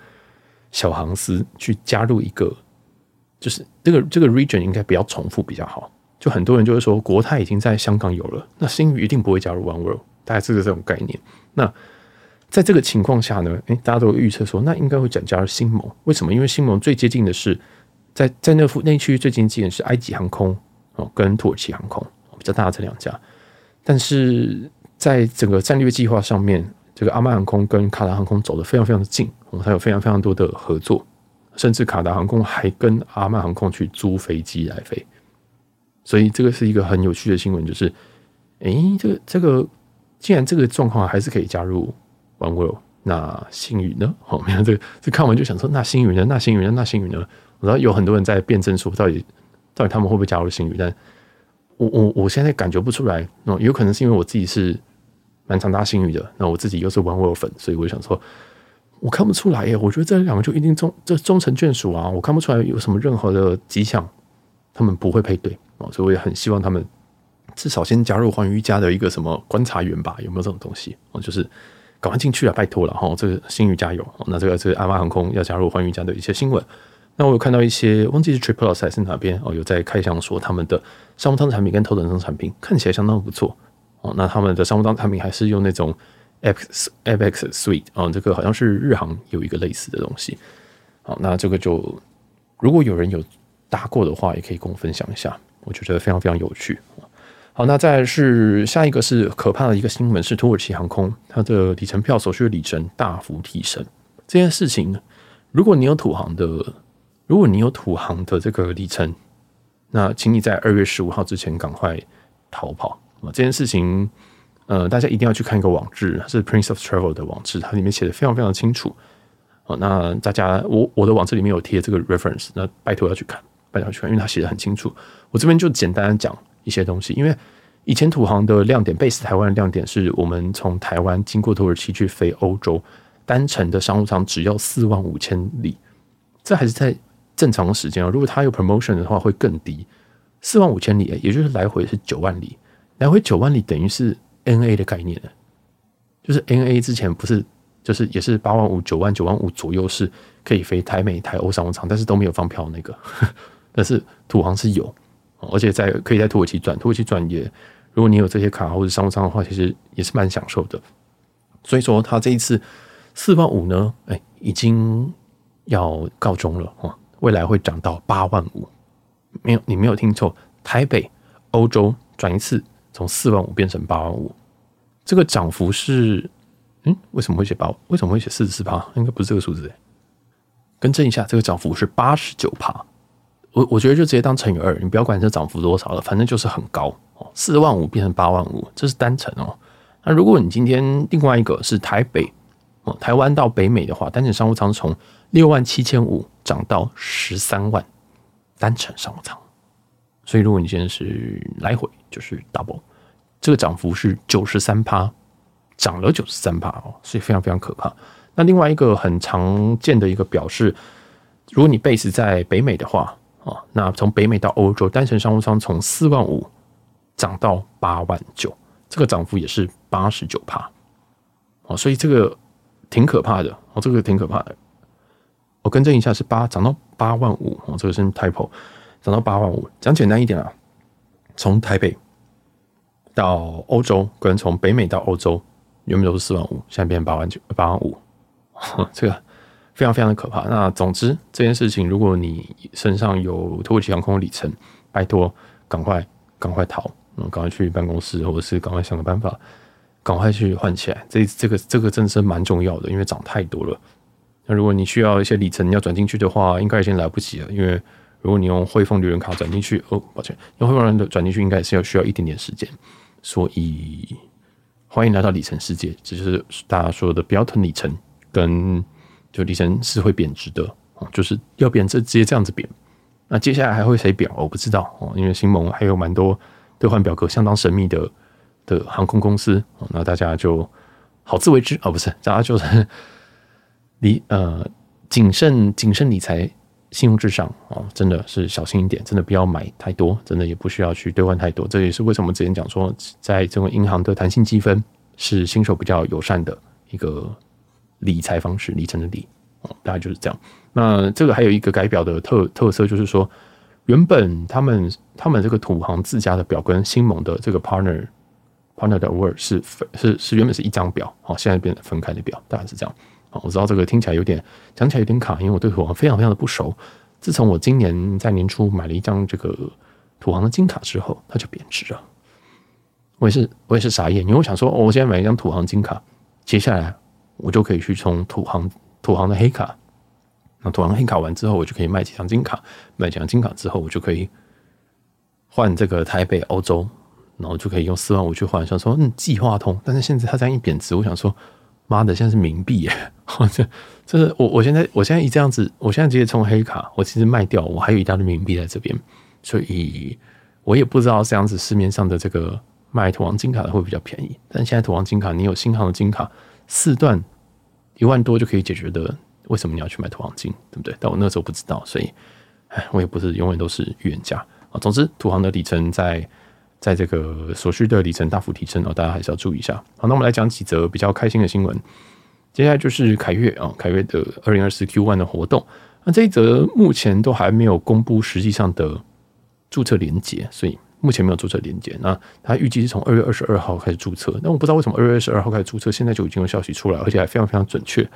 小航司去加入一个，就是这个这个 region 应该不要重复比较好。就很多人就会说，国泰已经在香港有了，那星宇一定不会加入 One World，大概是这种概念。那在这个情况下呢，诶，大家都预测说，那应该会转加入新盟。为什么？因为新盟最接近的是在在那附那区域最接近的是埃及航空哦，跟土耳其航空比较大的这两家。但是在整个战略计划上面。这个阿曼航空跟卡达航空走得非常非常的近，我们还有非常非常多的合作，甚至卡达航空还跟阿曼航空去租飞机来飞，所以这个是一个很有趣的新闻，就是，诶，这个这个既然这个状况还是可以加入 One World，那星宇呢？哦，没有这个，这看完就想说，那星宇呢？那星宇呢？那星宇呢？我知道有很多人在辩证说，到底到底他们会不会加入星宇？但我我我现在感觉不出来，哦，有可能是因为我自己是。蛮常搭星宇的，那我自己又是 One World 粉，所以我就想说，我看不出来耶。我觉得这两个就一定终这终成眷属啊，我看不出来有什么任何的迹象，他们不会配对啊，所以我也很希望他们至少先加入寰宇一家的一个什么观察员吧，有没有这种东西？哦，就是赶快进去了，拜托了哈。这个新宇加油！那这个这个阿曼航空要加入寰宇家的一些新闻，那我有看到一些忘记是 triplus 还是哪边哦，有在开箱说他们的商务舱产品跟头等舱产品看起来相当不错。哦，那他们的商务舱产品还是用那种 Apex Apex Suite 哦，这个好像是日航有一个类似的东西。好，那这个就如果有人有搭过的话，也可以跟我分享一下，我觉得非常非常有趣。好，那再是下一个是可怕的一个新闻，是土耳其航空它的里程票所需的里程大幅提升。这件事情，如果你有土航的，如果你有土航的这个里程，那请你在二月十五号之前赶快逃跑啊。这件事情，呃，大家一定要去看一个网志，是 Prince of Travel 的网志，它里面写的非常非常清楚。哦，那大家，我我的网志里面有贴这个 reference，那拜托要去看，拜托要去看，因为它写的很清楚。我这边就简单讲一些东西，因为以前土航的亮点，base 台湾的亮点是我们从台湾经过土耳其去飞欧洲，单程的商务舱只要四万五千里，这还是在正常的时间啊。如果它有 promotion 的话，会更低，四万五千里，也就是来回是九万里。来回九万里等于是 NA 的概念，就是 NA 之前不是就是也是八万五九万九万五左右是可以飞台美台欧商务舱，但是都没有放票那个，但是土航是有，而且在可以在土耳其转，土耳其转也如果你有这些卡或者商务舱的话，其实也是蛮享受的。所以说他这一次四万五呢，哎，已经要告终了哦，未来会涨到八万五，没有你没有听错，台北欧洲转一次。从四万五变成八万五，这个涨幅是，嗯，为什么会写八？为什么会写四十四趴？应该不是这个数字诶。更正一下，这个涨幅是八十九趴。我我觉得就直接当乘以二，你不要管这涨幅多少了，反正就是很高哦。四万五变成八万五，这是单程哦。那如果你今天另外一个是台北哦，台湾到北美的话，单程商务舱从六万七千五涨到十三万，单程商务舱。所以如果你现在是来回，就是 double，这个涨幅是九十三趴，涨了九十三趴哦，所以非常非常可怕。那另外一个很常见的一个表示，如果你 base 在北美的话，啊，那从北美到欧洲单程商务舱从四万五涨到八万九，这个涨幅也是八十九趴，哦，所以这个挺可怕的，哦，这个挺可怕的。我更正一下，是八涨到八万五，哦，这个是 typo，涨到八万五。讲简单一点啊，从台北到欧洲，跟从北美到欧洲，原本都是四万五，现在变成八万九，八万五，这个。非常非常的可怕。那总之这件事情，如果你身上有土耳其航空的里程，拜托赶快赶快逃，嗯，赶快去办公室，或者是赶快想个办法，赶快去换起来。这这个这个真的是蛮重要的，因为涨太多了。那如果你需要一些里程要转进去的话，应该已经来不及了。因为如果你用汇丰旅人卡转进去，哦，抱歉，用汇丰人的转进去，应该也是要需要一点点时间。所以欢迎来到里程世界，这就是大家说的不要囤里程跟。就里程是会贬值的，就是要贬值直接这样子贬。那接下来还会谁贬？我不知道哦，因为新盟还有蛮多兑换表格相当神秘的的航空公司，那大家就好自为之哦，不是，大家就是理呃谨慎谨慎理财，信用至上哦，真的是小心一点，真的不要买太多，真的也不需要去兑换太多。这也是为什么之前讲说，在这种银行的弹性积分是新手比较友善的一个。理财方式，里程的理，哦，大概就是这样。那这个还有一个改表的特特色，就是说，原本他们他们这个土行自家的表跟新盟的这个 partner partner 的 word 是是是原本是一张表，哦，现在变成分开的表，大概是这样。哦，我知道这个听起来有点讲起来有点卡，因为我对土行非常非常的不熟。自从我今年在年初买了一张这个土行的金卡之后，它就贬值了。我也是我也是傻眼，因为我想说，哦，我现在买一张土行金卡，接下来。我就可以去充土航土航的黑卡，那土航黑卡完之后，我就可以卖几张金卡，卖几张金卡之后，我就可以换这个台北欧洲，然后就可以用四万五去换。想说嗯，计划通，但是现在它这样一贬值，我想说妈的，现在是冥币耶！我这这是我我现在我现在一这样子，我现在直接充黑卡，我其实卖掉，我还有一大堆冥币在这边，所以我也不知道这样子市面上的这个卖土航金卡的会比较便宜。但现在土航金卡，你有新航的金卡四段。一万多就可以解决的，为什么你要去买土航金，对不对？但我那时候不知道，所以，哎，我也不是永远都是预言家啊。总之，土航的里程在在这个所需的里程大幅提升哦，大家还是要注意一下。好，那我们来讲几则比较开心的新闻。接下来就是凯越啊，凯越的二零二四 Q one 的活动。那这一则目前都还没有公布实际上的注册连接，所以。目前没有注册连接，那他预计是从二月二十二号开始注册。那我不知道为什么二月二十二号开始注册，现在就已经有消息出来，而且还非常非常准确，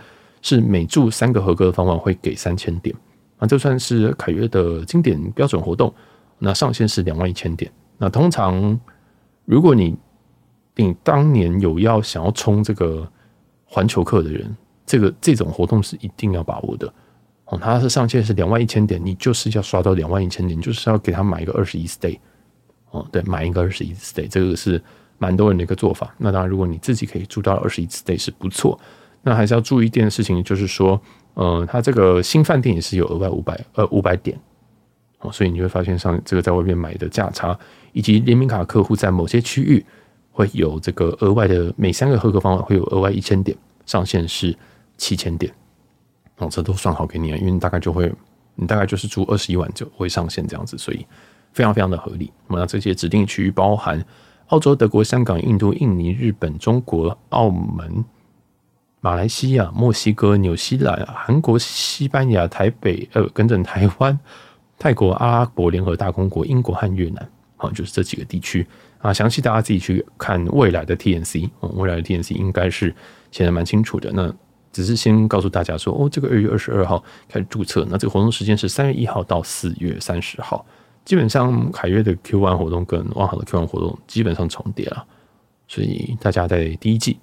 是每注三个合格的房晚会给三千点。那，这算是凯悦的经典标准活动。那上限是两万一千点。那通常如果你你当年有要想要冲这个环球客的人，这个这种活动是一定要把握的。哦，它是上限是两万一千点，你就是要刷到两万一千点，就是要给他买一个二十一 stay。哦，对，买一个二十一 stay，这个是蛮多人的一个做法。那当然，如果你自己可以住到二十一 stay 是不错。那还是要注意一件事情，就是说，呃，它这个新饭店也是有额外五百呃五百点哦，所以你会发现上这个在外面买的价差，以及联名卡客户在某些区域会有这个额外的每三个合格房会有额外一千点，上限是七千点哦，这都算好给你啊，因为你大概就会你大概就是住二十一晚就会上线这样子，所以。非常非常的合理。那这些指定区域包含澳洲、德国、香港、印度、印尼、日本、中国、澳门、马来西亚、墨西哥、纽西兰、韩国、西班牙、台北、呃，跟着台湾、泰国、阿拉伯联合大公国、英国和越南。好，就是这几个地区啊。详细大家自己去看未来的 TNC，未来的 TNC 应该是写的蛮清楚的。那只是先告诉大家说，哦，这个二月二十二号开始注册，那这个活动时间是三月一号到四月三十号。基本上凯越的 Q One 活动跟万豪的 Q One 活动基本上重叠了，所以大家在第一季，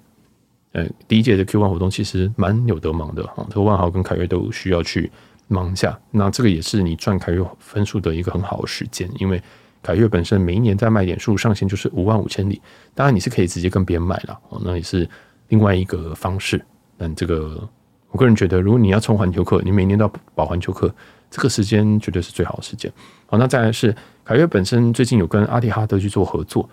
呃，第一届的 Q One 活动其实蛮有得忙的啊。这个万豪跟凯越都需要去忙一下，那这个也是你赚凯越分数的一个很好的时间，因为凯越本身每一年在卖点数上限就是五万五千里，当然你是可以直接跟别人买了，那也是另外一个方式。但这个我个人觉得，如果你要冲环球客，你每年都要保环球客，这个时间绝对是最好的时间。好，那再来是凯悦本身最近有跟阿提哈德去做合作。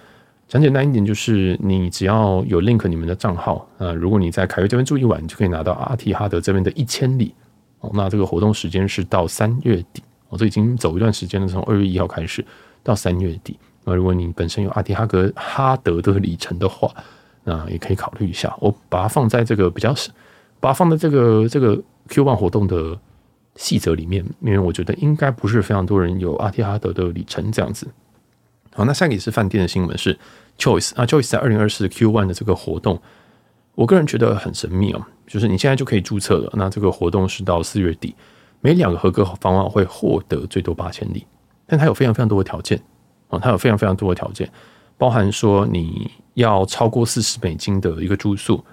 讲简单一点，就是你只要有 link 你们的账号，呃，如果你在凯悦这边住一晚，你就可以拿到阿提哈德这边的一千里。哦，那这个活动时间是到三月底。哦，这已经走一段时间了，从二月一号开始到三月底。那如果你本身有阿提哈格哈德的里程的话，那也可以考虑一下。我把它放在这个比较，把它放在这个这个 Q One 活动的细则里面，因为我觉得应该不是非常多人有阿提哈德的里程这样子。好，那下一个也是饭店的新闻是 Choice 啊，Choice 在二零二四 Q one 的这个活动，我个人觉得很神秘哦，就是你现在就可以注册了。那这个活动是到四月底，每两个合格房号会获得最多八千里，但它有非常非常多的条件。哦，它有非常非常多的条件，包含说你要超过四十美金的一个住宿，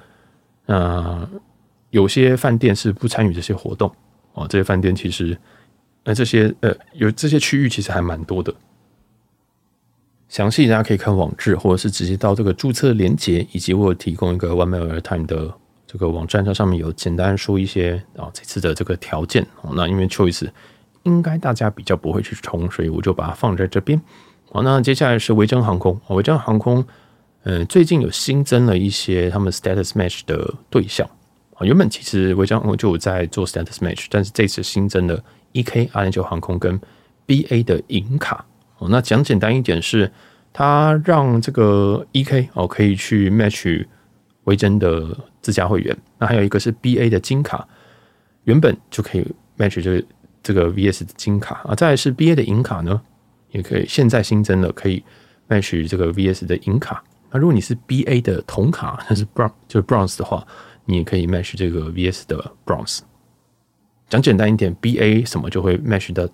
呃，有些饭店是不参与这些活动哦。这些饭店其实，呃，这些呃，有这些区域其实还蛮多的。详细大家可以看网志，或者是直接到这个注册链接，以及我提供一个 One Mile Time 的这个网站，它上面有简单说一些啊这次的这个条件哦。那因为 Choice 应该大家比较不会去冲，所以我就把它放在这边。好，那接下来是维珍航空。维珍航空，嗯，最近有新增了一些他们 status match 的对象。啊，原本其实维珍我就在做 status match，但是这次新增了 EK 阿联酋航空跟 BA 的银卡。哦，那讲简单一点是，它让这个 EK 哦可以去 match 维珍的自家会员。那还有一个是 BA 的金卡，原本就可以 match 这个这个 VS 的金卡啊。再是 BA 的银卡呢？也可以，现在新增了可以 match 这个 VS 的银卡。那如果你是 BA 的铜卡，那是 brown 就是 bronze 的话，你也可以 match 这个 VS 的 bronze。讲简单一点，BA 什么就会 match 的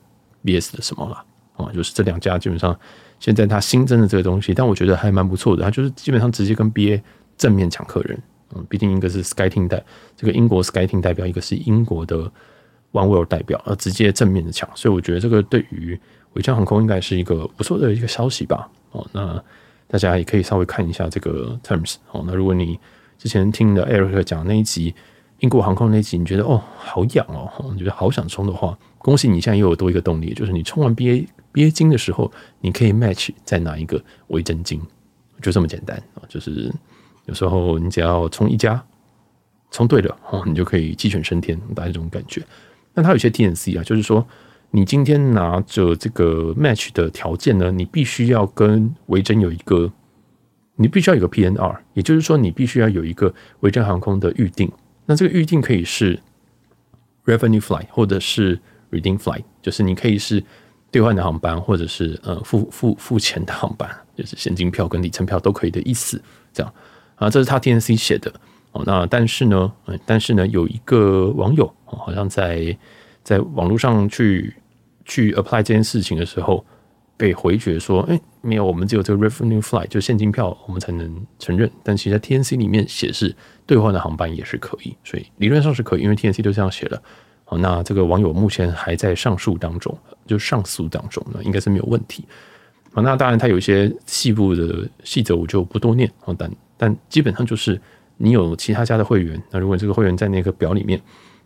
VS 的什么了啊？就是这两家基本上现在它新增的这个东西，但我觉得还蛮不错的。它就是基本上直接跟 BA 正面抢客人。嗯，毕竟一个是 SkyTeam 代这个英国 SkyTeam 代表，一个是英国的 OneWorld 代表，而直接正面的抢，所以我觉得这个对于维珍航空应该是一个不错的一个消息吧？哦，那大家也可以稍微看一下这个 terms。哦，那如果你之前听的 Eric 讲那一集英国航空那一集，你觉得哦好痒哦，你觉得好想冲的话，恭喜你现在又有多一个动力，就是你冲完 BA BA 金的时候，你可以 match 再拿一个维珍金，就这么简单啊！就是有时候你只要冲一家，冲对了哦，你就可以鸡犬升天，大概这种感觉。那它有些 TNC 啊，就是说。你今天拿着这个 match 的条件呢，你必须要跟维珍有一个，你必须要有个 PNR，也就是说，你必须要有一个维珍航空的预定。那这个预定可以是 revenue flight，或者是 redeem flight，就是你可以是兑换的航班，或者是呃付付付钱的航班，就是现金票跟里程票都可以的意思。这样啊，这是他 TNC 写的哦。那但是呢，但是呢，有一个网友好像在在网络上去。去 apply 这件事情的时候，被回绝说：“哎、没有，我们只有这个 revenue flight，就现金票，我们才能承认。但其实在 TNC 里面写是兑换的航班也是可以，所以理论上是可以，因为 TNC 就这样写了。好，那这个网友目前还在上诉当中，就上诉当中呢，应该是没有问题。好，那当然它有一些细部的细则，我就不多念。但但基本上就是你有其他家的会员，那如果这个会员在那个表里面。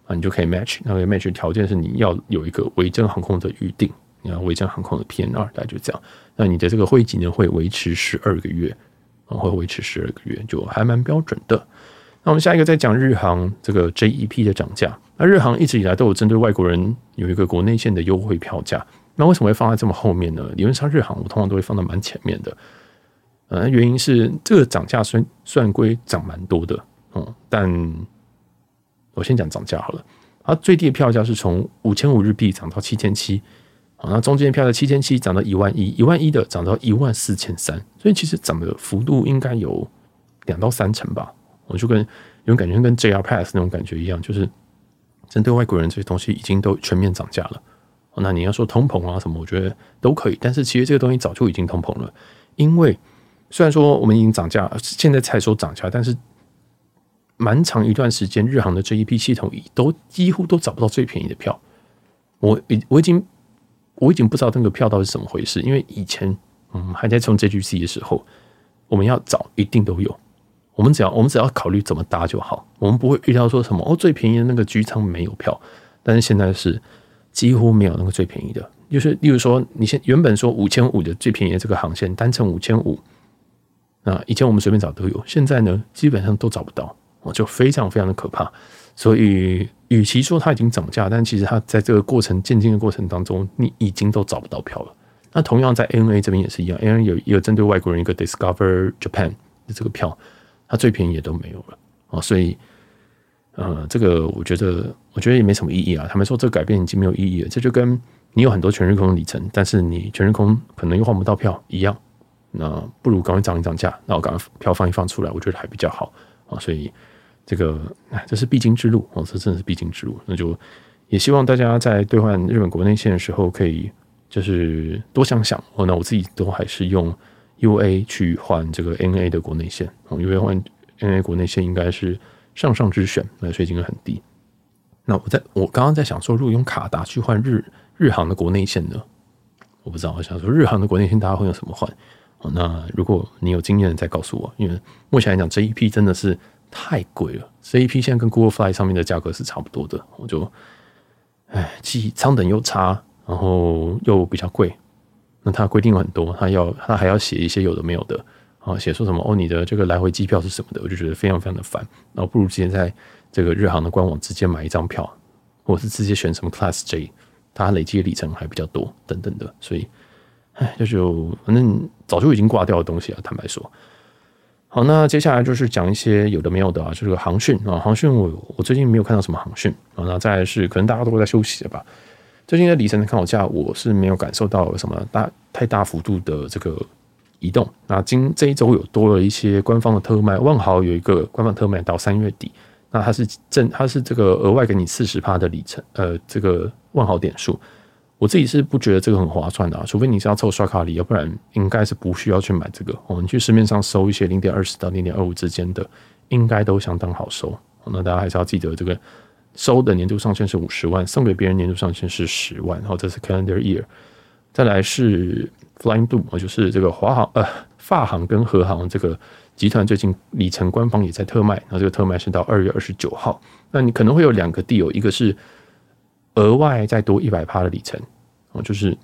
啊，你就可以 match，那个 match 条件是你要有一个维珍航空的预定，然后维珍航空的 PNR，大概就这样。那你的这个会籍呢，会维持十二个月，啊，会维持十二个月，就还蛮标准的。那我们下一个再讲日航这个 JEP 的涨价。那日航一直以来都有针对外国人有一个国内线的优惠票价，那为什么会放在这么后面呢？理论上日航我通常都会放在蛮前面的，呃，原因是这个涨价虽算归涨蛮多的，嗯，但。我先讲涨价好了，它最低的票价是从五千五日币涨到七千七，好，那中间票价七千七涨到一万一，一万一的涨到一万四千三，所以其实涨的幅度应该有两到三成吧。我就跟有种感觉跟 JR Pass 那种感觉一样，就是针对外国人这些东西已经都全面涨价了。那你要说通膨啊什么，我觉得都可以，但是其实这个东西早就已经通膨了，因为虽然说我们已经涨价，现在才说涨价，但是。蛮长一段时间，日航的 JEP 系统都几乎都找不到最便宜的票。我已我已经我已经不知道那个票到底是怎么回事，因为以前嗯还在冲 JGC 的时候，我们要找一定都有。我们只要我们只要考虑怎么搭就好，我们不会遇到说什么哦，最便宜的那个 G 舱没有票，但是现在是几乎没有那个最便宜的，就是例如说你现原本说五千五的最便宜的这个航线单程五千五，那以前我们随便找都有，现在呢基本上都找不到，我，就非常非常的可怕。所以与其说它已经涨价，但其实它在这个过程渐进的过程当中，你已经都找不到票了。那同样在 ANA 这边也是一样，ANA 有有针对外国人一个 Discover Japan 的这个票。它最便宜也都没有了哦，所以，呃，这个我觉得，我觉得也没什么意义啊。他们说这个改变已经没有意义了，这就跟你有很多全日空的里程，但是你全日空可能又换不到票一样。那不如赶快涨一涨价，那我赶快票放一放出来，我觉得还比较好啊。所以这个，哎，这是必经之路哦，这真的是必经之路。那就也希望大家在兑换日本国内线的时候，可以就是多想想哦。那我自己都还是用。U A 去换这个 N A 的国内线因为换 N A 国内线应该是上上之选，那税金额很低。那我在我刚刚在想说，如果用卡达去换日日航的国内线呢？我不知道，我想说日航的国内线大家会用什么换？哦，那如果你有经验的再告诉我，因为目前来讲这一批真的是太贵了，J E P 现在跟 Google Fly 上面的价格是差不多的，我就哎，既舱等又差，然后又比较贵。那它规定很多，它要它还要写一些有的没有的啊，写说什么哦，你的这个来回机票是什么的，我就觉得非常非常的烦。然后不如直接在这个日航的官网直接买一张票，或是直接选什么 Class J，它累积的里程还比较多等等的。所以，哎，这就反正早就已经挂掉的东西啊，坦白说。好，那接下来就是讲一些有的没有的啊，就是航讯啊，航讯我我最近没有看到什么航讯啊，那再来是可能大家都会在休息的吧。最近的里程的看好价，我是没有感受到什么大太大幅度的这个移动。那今这一周有多了一些官方的特卖，万豪有一个官方特卖到三月底，那它是正它是这个额外给你四十趴的里程，呃，这个万豪点数。我自己是不觉得这个很划算的啊，除非你是要凑刷卡礼，要不然应该是不需要去买这个。我们去市面上收一些零点二十到零点二五之间的，应该都相当好收。那大家还是要记得这个。收的年度上限是五十万，送给别人年度上限是十万，然后这是 calendar year。再来是 Flying Blue，就是这个华航呃法航跟和航这个集团最近里程官方也在特卖，然后这个特卖是到二月二十九号。那你可能会有两个 deal，一个是额外再多一百趴的里程哦，就是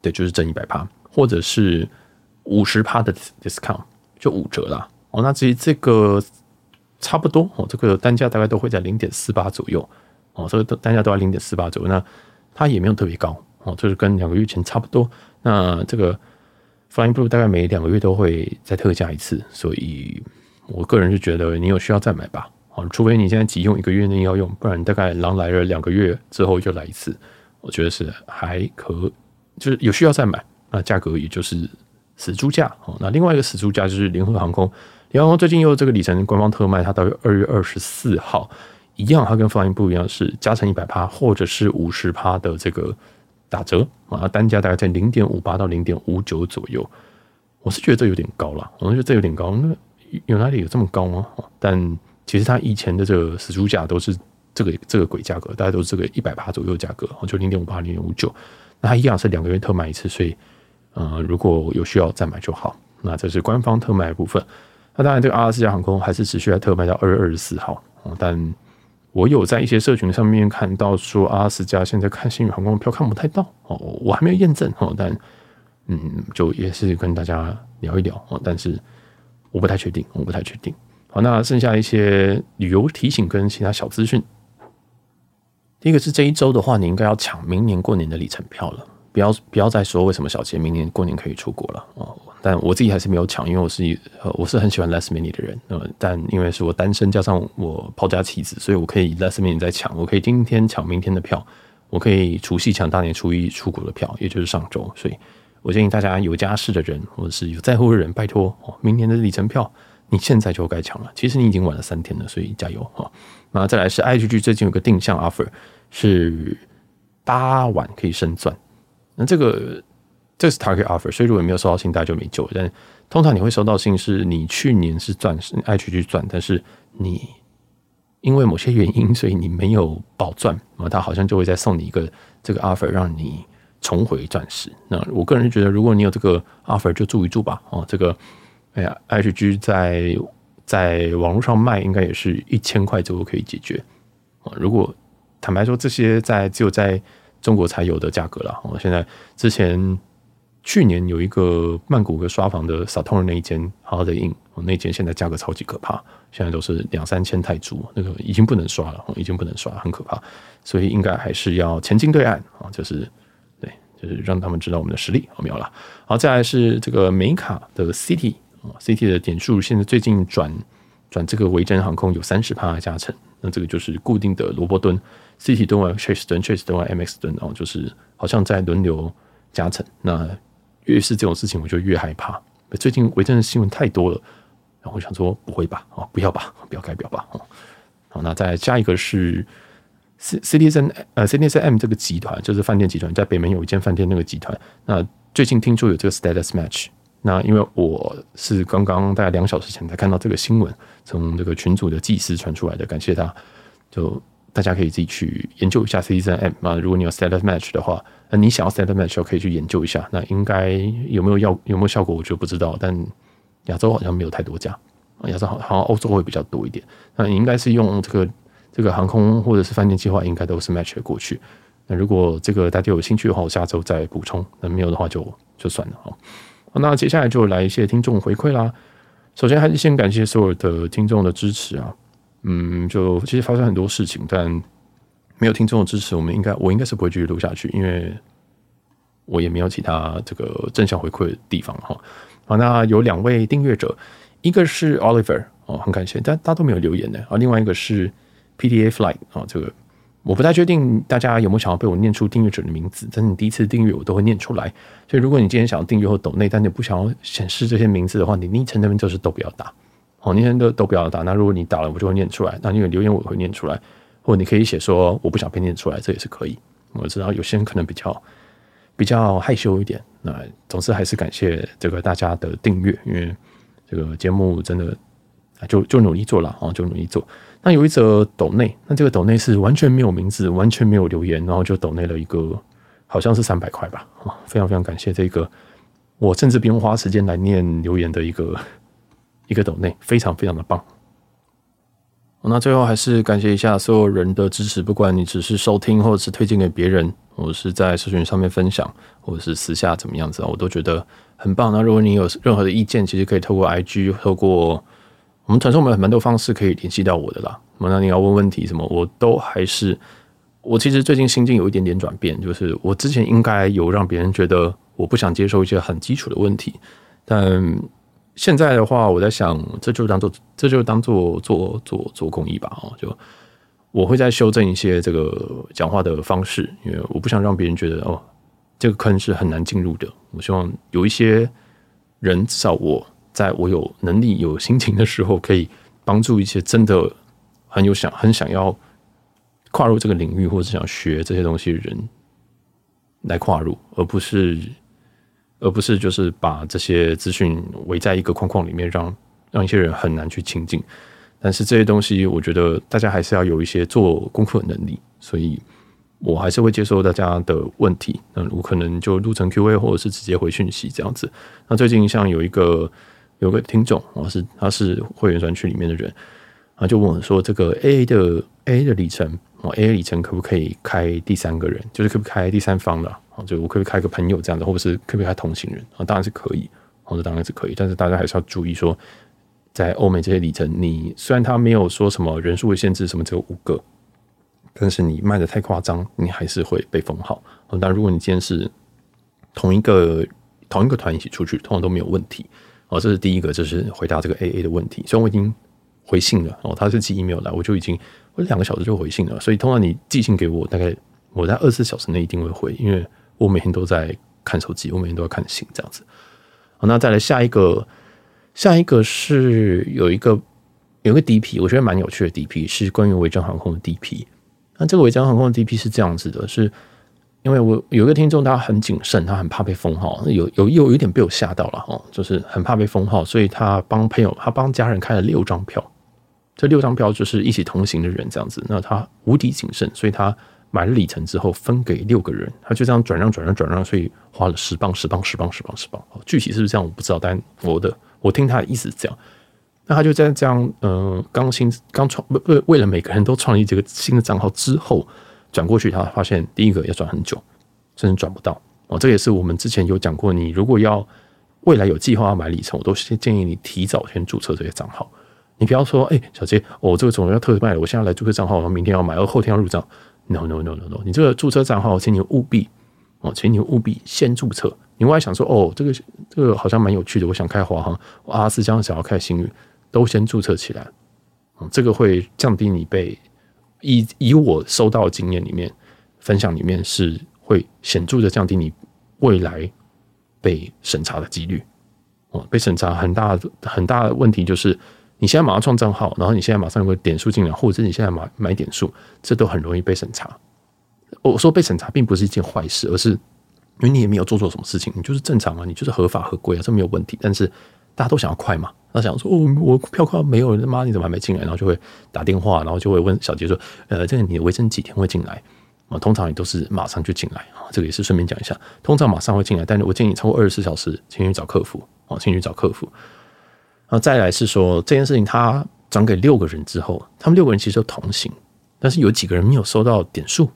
对，就是挣一百趴，或者是五十趴的 discount，就五折啦。哦，那至于这个。差不多哦，这个单价大概都会在零点四八左右哦，这个单价都在零点四八左右，那它也没有特别高哦，就是跟两个月前差不多。那这个 Flying Blue 大概每两个月都会再特价一次，所以我个人是觉得你有需要再买吧，哦，除非你现在急用一个月内要用，不然大概狼来了两个月之后就来一次，我觉得是还可，就是有需要再买，那价格也就是死猪价哦。那另外一个死猪价就是联合航空。联合航空最近又这个里程官方特卖，它到二月二十四号一样，它跟 Fly 不一样，是加成一百趴或者是五十趴的这个打折啊，单价大概在零点五八到零点五九左右。我是觉得这有点高了，我觉得这有点高，那有哪里有这么高吗？但其实它以前的这个死猪价都是这个这个鬼价格，大概都是这个一百八左右价格，就零点五八零点五九。那它一样是两个月特卖一次，所以呃，如果有需要再买就好。那这是官方特卖的部分。那当然，这个阿拉斯加航空还是持续在特卖到二月二十四号。但我有在一些社群上面看到说，阿拉斯加现在看新宇航空的票看不太到哦，我还没有验证哦。但嗯，就也是跟大家聊一聊哦。但是我不太确定，我不太确定。好，那剩下一些旅游提醒跟其他小资讯。第一个是这一周的话，你应该要抢明年过年的里程票了。不要不要再说为什么小杰明年过年可以出国了哦，但我自己还是没有抢，因为我是呃我是很喜欢 less minute 的人，呃，但因为是我单身加上我抛家弃子，所以我可以 less minute 再抢，我可以今天抢明天的票，我可以除夕抢大年初一出国的票，也就是上周，所以我建议大家有家室的人或者是有在乎的人，拜托哦，明年的里程票你现在就该抢了，其实你已经晚了三天了，所以加油哈。那再来是 IHG 最近有个定向 offer 是八晚可以升钻。那这个这是 target offer，所以如果没有收到信，大家就没救了。但通常你会收到信，是你去年是钻石 IGG 钻，但是你因为某些原因，所以你没有保钻，那他好像就会再送你一个这个 offer，让你重回钻石。那我个人觉得，如果你有这个 offer，就住一住吧。哦，这个哎呀，HG 在在网络上卖，应该也是一千块左右可以解决啊。如果坦白说，这些在只有在中国才有的价格了。我现在之前去年有一个曼谷的刷房的撒通的那一间 h o l i d Inn，那间现在价格超级可怕，现在都是两三千泰铢，那个已经不能刷了，已经不能刷，很可怕。所以应该还是要前进对岸啊，就是对，就是让他们知道我们的实力，好没有了。好，再来是这个美卡的 City 啊，CT 的点数现在最近转转这个维珍航空有三十趴加成，那这个就是固定的萝卜墩。City 蹲完 Chase 蹲，Chase 蹲完 MX 蹲，然后就是好像在轮流加成。那越是这种事情，我就越害怕。最近维珍的新闻太多了，然后我想说不会吧？哦，不要吧，不要开表吧？哦，好，那再下一个是 Citizen 呃 ctm 这个集团，就是饭店集团，在北门有一间饭店那个集团。那最近听说有这个 Status Match，那因为我是刚刚大概两小时前才看到这个新闻，从这个群组的技师传出来的，感谢他，就。大家可以自己去研究一下 Citizen M 啊，如果你有 Status Match 的话，那你想要 Status Match 可以去研究一下。那应该有没有要有没有效果，我就不知道。但亚洲好像没有太多家，亚洲好像欧洲会比较多一点。那你应该是用这个这个航空或者是饭店计划，应该都是 Match 过去。那如果这个大家有兴趣的话，我下周再补充。那没有的话就就算了好，那接下来就来一些听众回馈啦。首先还是先感谢所有的听众的支持啊。嗯，就其实发生很多事情，但没有听众的支持，我们应该我应该是不会继续录下去，因为我也没有其他这个正向回馈的地方哈。好，那有两位订阅者，一个是 Oliver 哦，很感谢，但大家都没有留言的啊。另外一个是 PDA Flight 啊，这个。我不太确定大家有没有想要被我念出订阅者的名字，但是你第一次订阅我都会念出来。所以如果你今天想要订阅或抖内，但你不想要显示这些名字的话，你昵称那边就是都不要打。哦，昵称都都不要打。那如果你打了，我就会念出来。那你有留言，我会念出来。或者你可以写说我不想被念出来，这也是可以。我知道有些人可能比较比较害羞一点。那总之还是感谢这个大家的订阅，因为这个节目真的就就努力做了啊，就努力做。那有一则抖内，那这个抖内是完全没有名字，完全没有留言，然后就抖内了一个，好像是三百块吧。啊，非常非常感谢这个，我甚至不用花时间来念留言的一个 一个抖内，非常非常的棒。那最后还是感谢一下所有人的支持，不管你只是收听，或者是推荐给别人，或者是在社群上面分享，或者是私下怎么样子啊，我都觉得很棒。那如果你有任何的意见，其实可以透过 IG，透过。我们传送门蛮多方式可以联系到我的啦。那你要问问题什么，我都还是。我其实最近心境有一点点转变，就是我之前应该有让别人觉得我不想接受一些很基础的问题，但现在的话，我在想，这就当做这就当做做做做公益吧。哦，就我会再修正一些这个讲话的方式，因为我不想让别人觉得哦，这个坑是很难进入的。我希望有一些人，至少我。在我有能力、有心情的时候，可以帮助一些真的很有想、很想要跨入这个领域，或者想学这些东西的人来跨入，而不是，而不是就是把这些资讯围在一个框框里面，让让一些人很难去亲近。但是这些东西，我觉得大家还是要有一些做功课的能力，所以我还是会接受大家的问题。那我可能就录成 Q&A，或者是直接回讯息这样子。那最近像有一个。有个听众，我是他是会员专区里面的人，啊就问我说：“这个 A A 的 A A 的里程，A A 里程可不可以开第三个人？就是可不可以开第三方的？啊，就我可不可以开个朋友这样的，或者是可不可以开同行人？啊，当然是可以，或者当然是可以，但是大家还是要注意说，在欧美这些里程，你虽然他没有说什么人数的限制，什么只有五个，但是你卖的太夸张，你还是会被封号。但如果你今天是同一个同一个团一起出去，通常都没有问题。”哦，这是第一个，就是回答这个 AA 的问题。虽然我已经回信了，哦，他是寄 email 来，我就已经我两个小时就回信了。所以通常你寄信给我，大概我在二十四小时内一定会回，因为我每天都在看手机，我每天都要看信这样子。好，那再来下一个，下一个是有一个有一个 DP，我觉得蛮有趣的 DP，是关于维珍航空的 DP。那这个维珍航空的 DP 是这样子的，是。因为我有一个听众，他很谨慎，他很怕被封号，有有有有一点被我吓到了哈，就是很怕被封号，所以他帮朋友，他帮家人开了六张票，这六张票就是一起同行的人这样子。那他无敌谨慎，所以他买了里程之后分给六个人，他就这样转让转让转让，所以花了十磅十磅十磅十磅十磅。具体是不是这样我不知道，但我的我听他的意思是这样。那他就在这样，呃，刚新刚创不不，为了每个人都创立这个新的账号之后，转过去，他发现第一个要转很久，甚至转不到哦。这也是我们之前有讲过，你如果要未来有计划要买里程，我都先建议你提早先注册这些账号。你不要说，哎，小杰，我、哦、这个总要特卖了，我现在来注册账号，我明天要买，而后天要入账。No no no no no，你这个注册账号，请你务必哦，请你务必先注册。你外想说，哦，这个这个好像蛮有趣的，我想开华航，阿拉斯加想要开星宇。都先注册起来，嗯，这个会降低你被以以我收到的经验里面分享里面是会显著的降低你未来被审查的几率。哦，被审查很大很大的问题就是你现在马上创账号，然后你现在马上有个点数进来，或者是你现在买买点数，这都很容易被审查。我说被审查并不是一件坏事，而是因为你也没有做错什么事情，你就是正常啊，你就是合法合规啊，这没有问题。但是大家都想要快嘛。他想说：“哦，我票快没有了，妈，你怎么还没进来？”然后就会打电话，然后就会问小杰说：“呃，这个你维生几天会进来？”啊，通常也都是马上就进来啊。这个也是顺便讲一下，通常马上会进来，但是我建议超过二十四小时，请去找客服啊，请去找客服。然后再来是说这件事情，他转给六个人之后，他们六个人其实都同行，但是有几个人没有收到点数，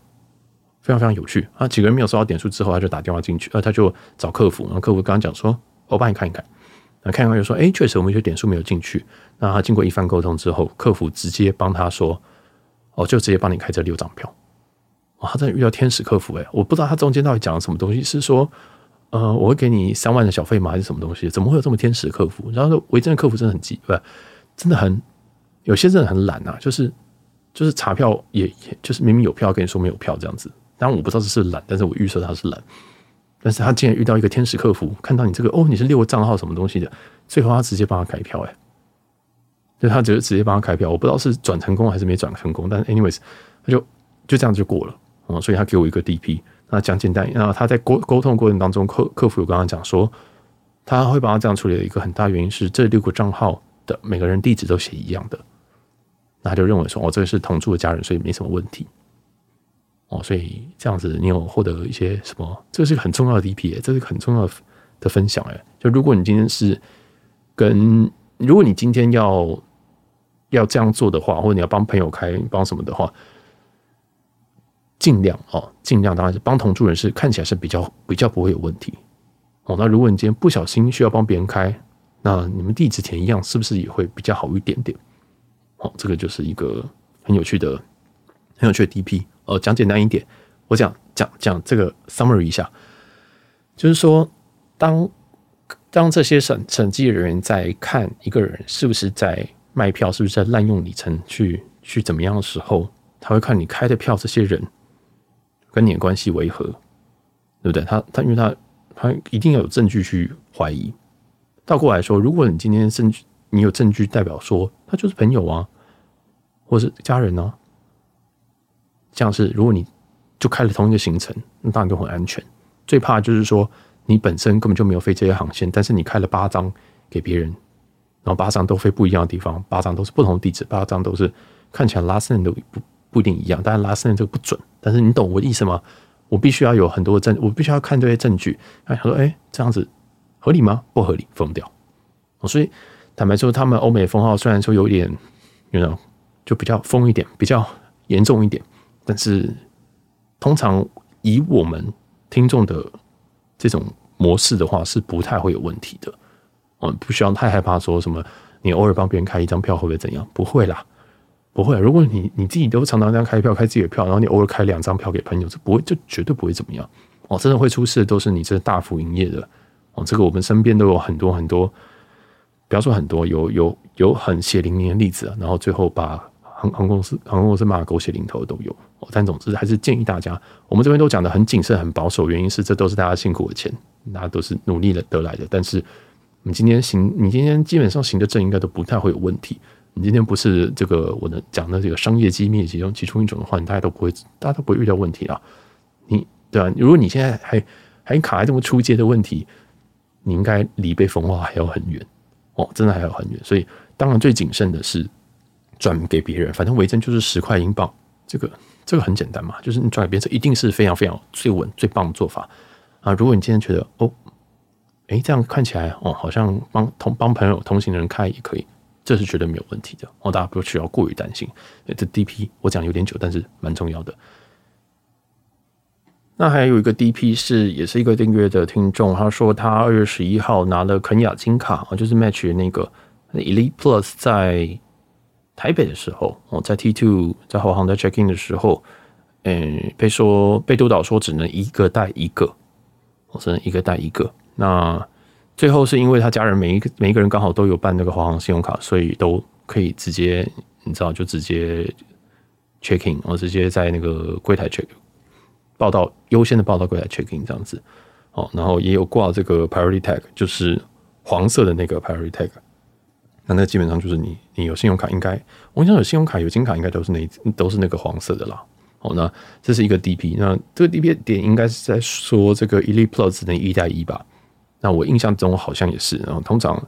非常非常有趣啊。几个人没有收到点数之后，他就打电话进去，呃，他就找客服，然后客服刚刚讲说：“我帮你看一看。”那看看就说，哎，确实我们有些点数没有进去。那他经过一番沟通之后，客服直接帮他说，哦，就直接帮你开这六张票。哇，他真的遇到天使客服哎！我不知道他中间到底讲了什么东西，是说，呃，我会给你三万的小费吗？还是什么东西？怎么会有这么天使的客服？然后说，维珍的客服真的很急，不，真的很有些真的很懒啊，就是就是查票也也就是明明有票跟你说没有票这样子。当然我不知道这是懒，但是我预设他是懒。但是他竟然遇到一个天使客服，看到你这个哦，你是六个账号什么东西的，最后他直接帮他开票，哎，就他直直接帮他开票，我不知道是转成功还是没转成功，但是 anyways，他就就这样就过了哦，所以他给我一个 DP，那讲简单，然后他在沟沟通过程当中，客客服有跟他讲说，他会帮他这样处理的一个很大原因是这六个账号的每个人地址都写一样的，那他就认为说哦，这个是同住的家人，所以没什么问题。哦，所以这样子，你有获得一些什么？这是很重要的 DP，这是很重要的分享哎。就如果你今天是跟，如果你今天要要这样做的话，或者你要帮朋友开帮什么的话，尽量哦，尽量当然是帮同住人士，看起来是比较比较不会有问题。哦，那如果你今天不小心需要帮别人开，那你们地址填一样，是不是也会比较好一点点？哦，这个就是一个很有趣的、很有趣的 DP。呃，讲简单一点，我讲讲讲这个 summary 一下，就是说，当当这些审审计人员在看一个人是不是在卖票，是不是在滥用里程去去怎么样的时候，他会看你开的票，这些人跟你的关系为何，对不对？他他因为他他一定要有证据去怀疑。倒过来说，如果你今天证据你有证据，代表说他就是朋友啊，或是家人啊。像是如果你就开了同一个行程，那当然就很安全。最怕就是说你本身根本就没有飞这些航线，但是你开了八张给别人，然后八张都飞不一样的地方，八张都是不同的地址，八张都是看起来 last name 都不不一定一样。当然 last name 这个不准，但是你懂我的意思吗？我必须要有很多的证，我必须要看这些证据。他说，哎，这样子合理吗？不合理，封掉。所以坦白说，他们欧美封号虽然说有点，you know，就比较封一点，比较严重一点。但是，通常以我们听众的这种模式的话，是不太会有问题的。我们不需要太害怕说什么，你偶尔帮别人开一张票会不会怎样？不会啦，不会。如果你你自己都常常这样开票，开自己的票，然后你偶尔开两张票给朋友，这不会，这绝对不会怎么样。哦，真的会出事的都是你这大幅营业的。哦，这个我们身边都有很多很多，不要说很多，有有有很血淋淋的例子。然后最后把。航航空公司，航空公司骂狗血淋头的都有。但总之还是建议大家，我们这边都讲的很谨慎、很保守，原因是这都是大家辛苦的钱，大家都是努力的得来的。但是你今天行，你今天基本上行的正，应该都不太会有问题。你今天不是这个我的讲的这个商业机密其中其中一种的话，你大家都不会，大家都不会遇到问题啊。你对吧？如果你现在还还卡在这么初阶的问题，你应该离被封号还要很远哦，真的还要很远。所以当然最谨慎的是。转给别人，反正维珍就是十块英镑，这个这个很简单嘛，就是你转给别人，这一定是非常非常最稳最棒的做法啊！如果你今天觉得哦，诶，这样看起来哦，好像帮同帮朋友同行的人开也可以，这是绝对没有问题的哦，大家不需要过于担心。这 DP 我讲有点久，但是蛮重要的。那还有一个 DP 是也是一个订阅的听众，他说他二月十一号拿了肯亚金卡啊，就是 Match 那个 Elite Plus 在台北的时候，我，在 T two 在华航在 check in 的时候，嗯，被说被督导说只能一个带一个，我只能一个带一个。那最后是因为他家人每一个每一个人刚好都有办那个华航信用卡，所以都可以直接你知道就直接 checking，我直接在那个柜台 check。报到优先的报到柜台 checking 这样子，哦，然后也有挂这个 priority tag，就是黄色的那个 priority tag。那那基本上就是你你有信用卡应该，我想有信用卡有金卡应该都是那都是那个黄色的啦。哦，那这是一个 DP，那这个 DP 点应该是在说这个 Elite Plus 只能一带一吧？那我印象中好像也是。然后通常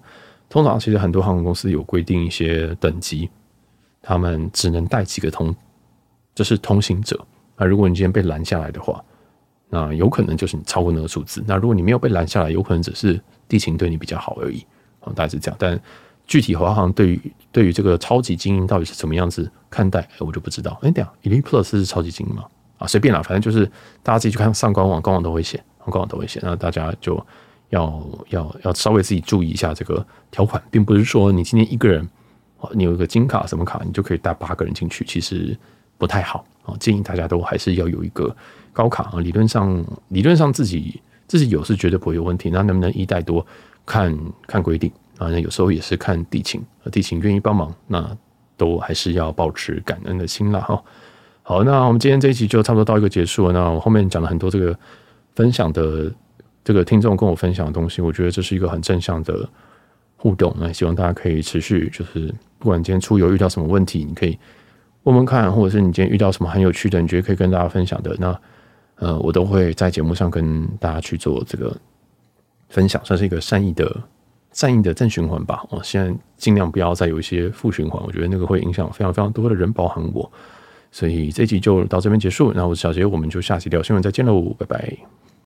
通常其实很多航空公司有规定一些等级，他们只能带几个通，就是通行者。那如果你今天被拦下来的话，那有可能就是你超过那个数字。那如果你没有被拦下来，有可能只是地勤对你比较好而已。啊，大概是这样。但具体华航对于对于这个超级精英到底是怎么样子看待，我就不知道。哎，等下，Elite Plus 是超级精英吗？啊，随便啦，反正就是大家自己去看上官网，官网都会写，官网都会写。那大家就要要要稍微自己注意一下这个条款，并不是说你今天一个人，你有一个金卡什么卡，你就可以带八个人进去，其实不太好。啊建议大家都还是要有一个高卡啊，理论上理论上自己自己有是绝对不会有问题。那能不能一带多看看规定啊？那有时候也是看地勤，地勤愿意帮忙，那都还是要保持感恩的心啦哈。好，那我们今天这一集就差不多到一个结束了。那我后面讲了很多这个分享的这个听众跟我分享的东西，我觉得这是一个很正向的互动。那希望大家可以持续，就是不管今天出游遇到什么问题，你可以。问问看，或者是你今天遇到什么很有趣的，你觉得可以跟大家分享的，那呃，我都会在节目上跟大家去做这个分享，算是一个善意的善意的正循环吧。我现在尽量不要再有一些负循环，我觉得那个会影响非常非常多的人，包含我。所以这一集就到这边结束。那我是小杰，我们就下期聊新闻再见喽，拜拜。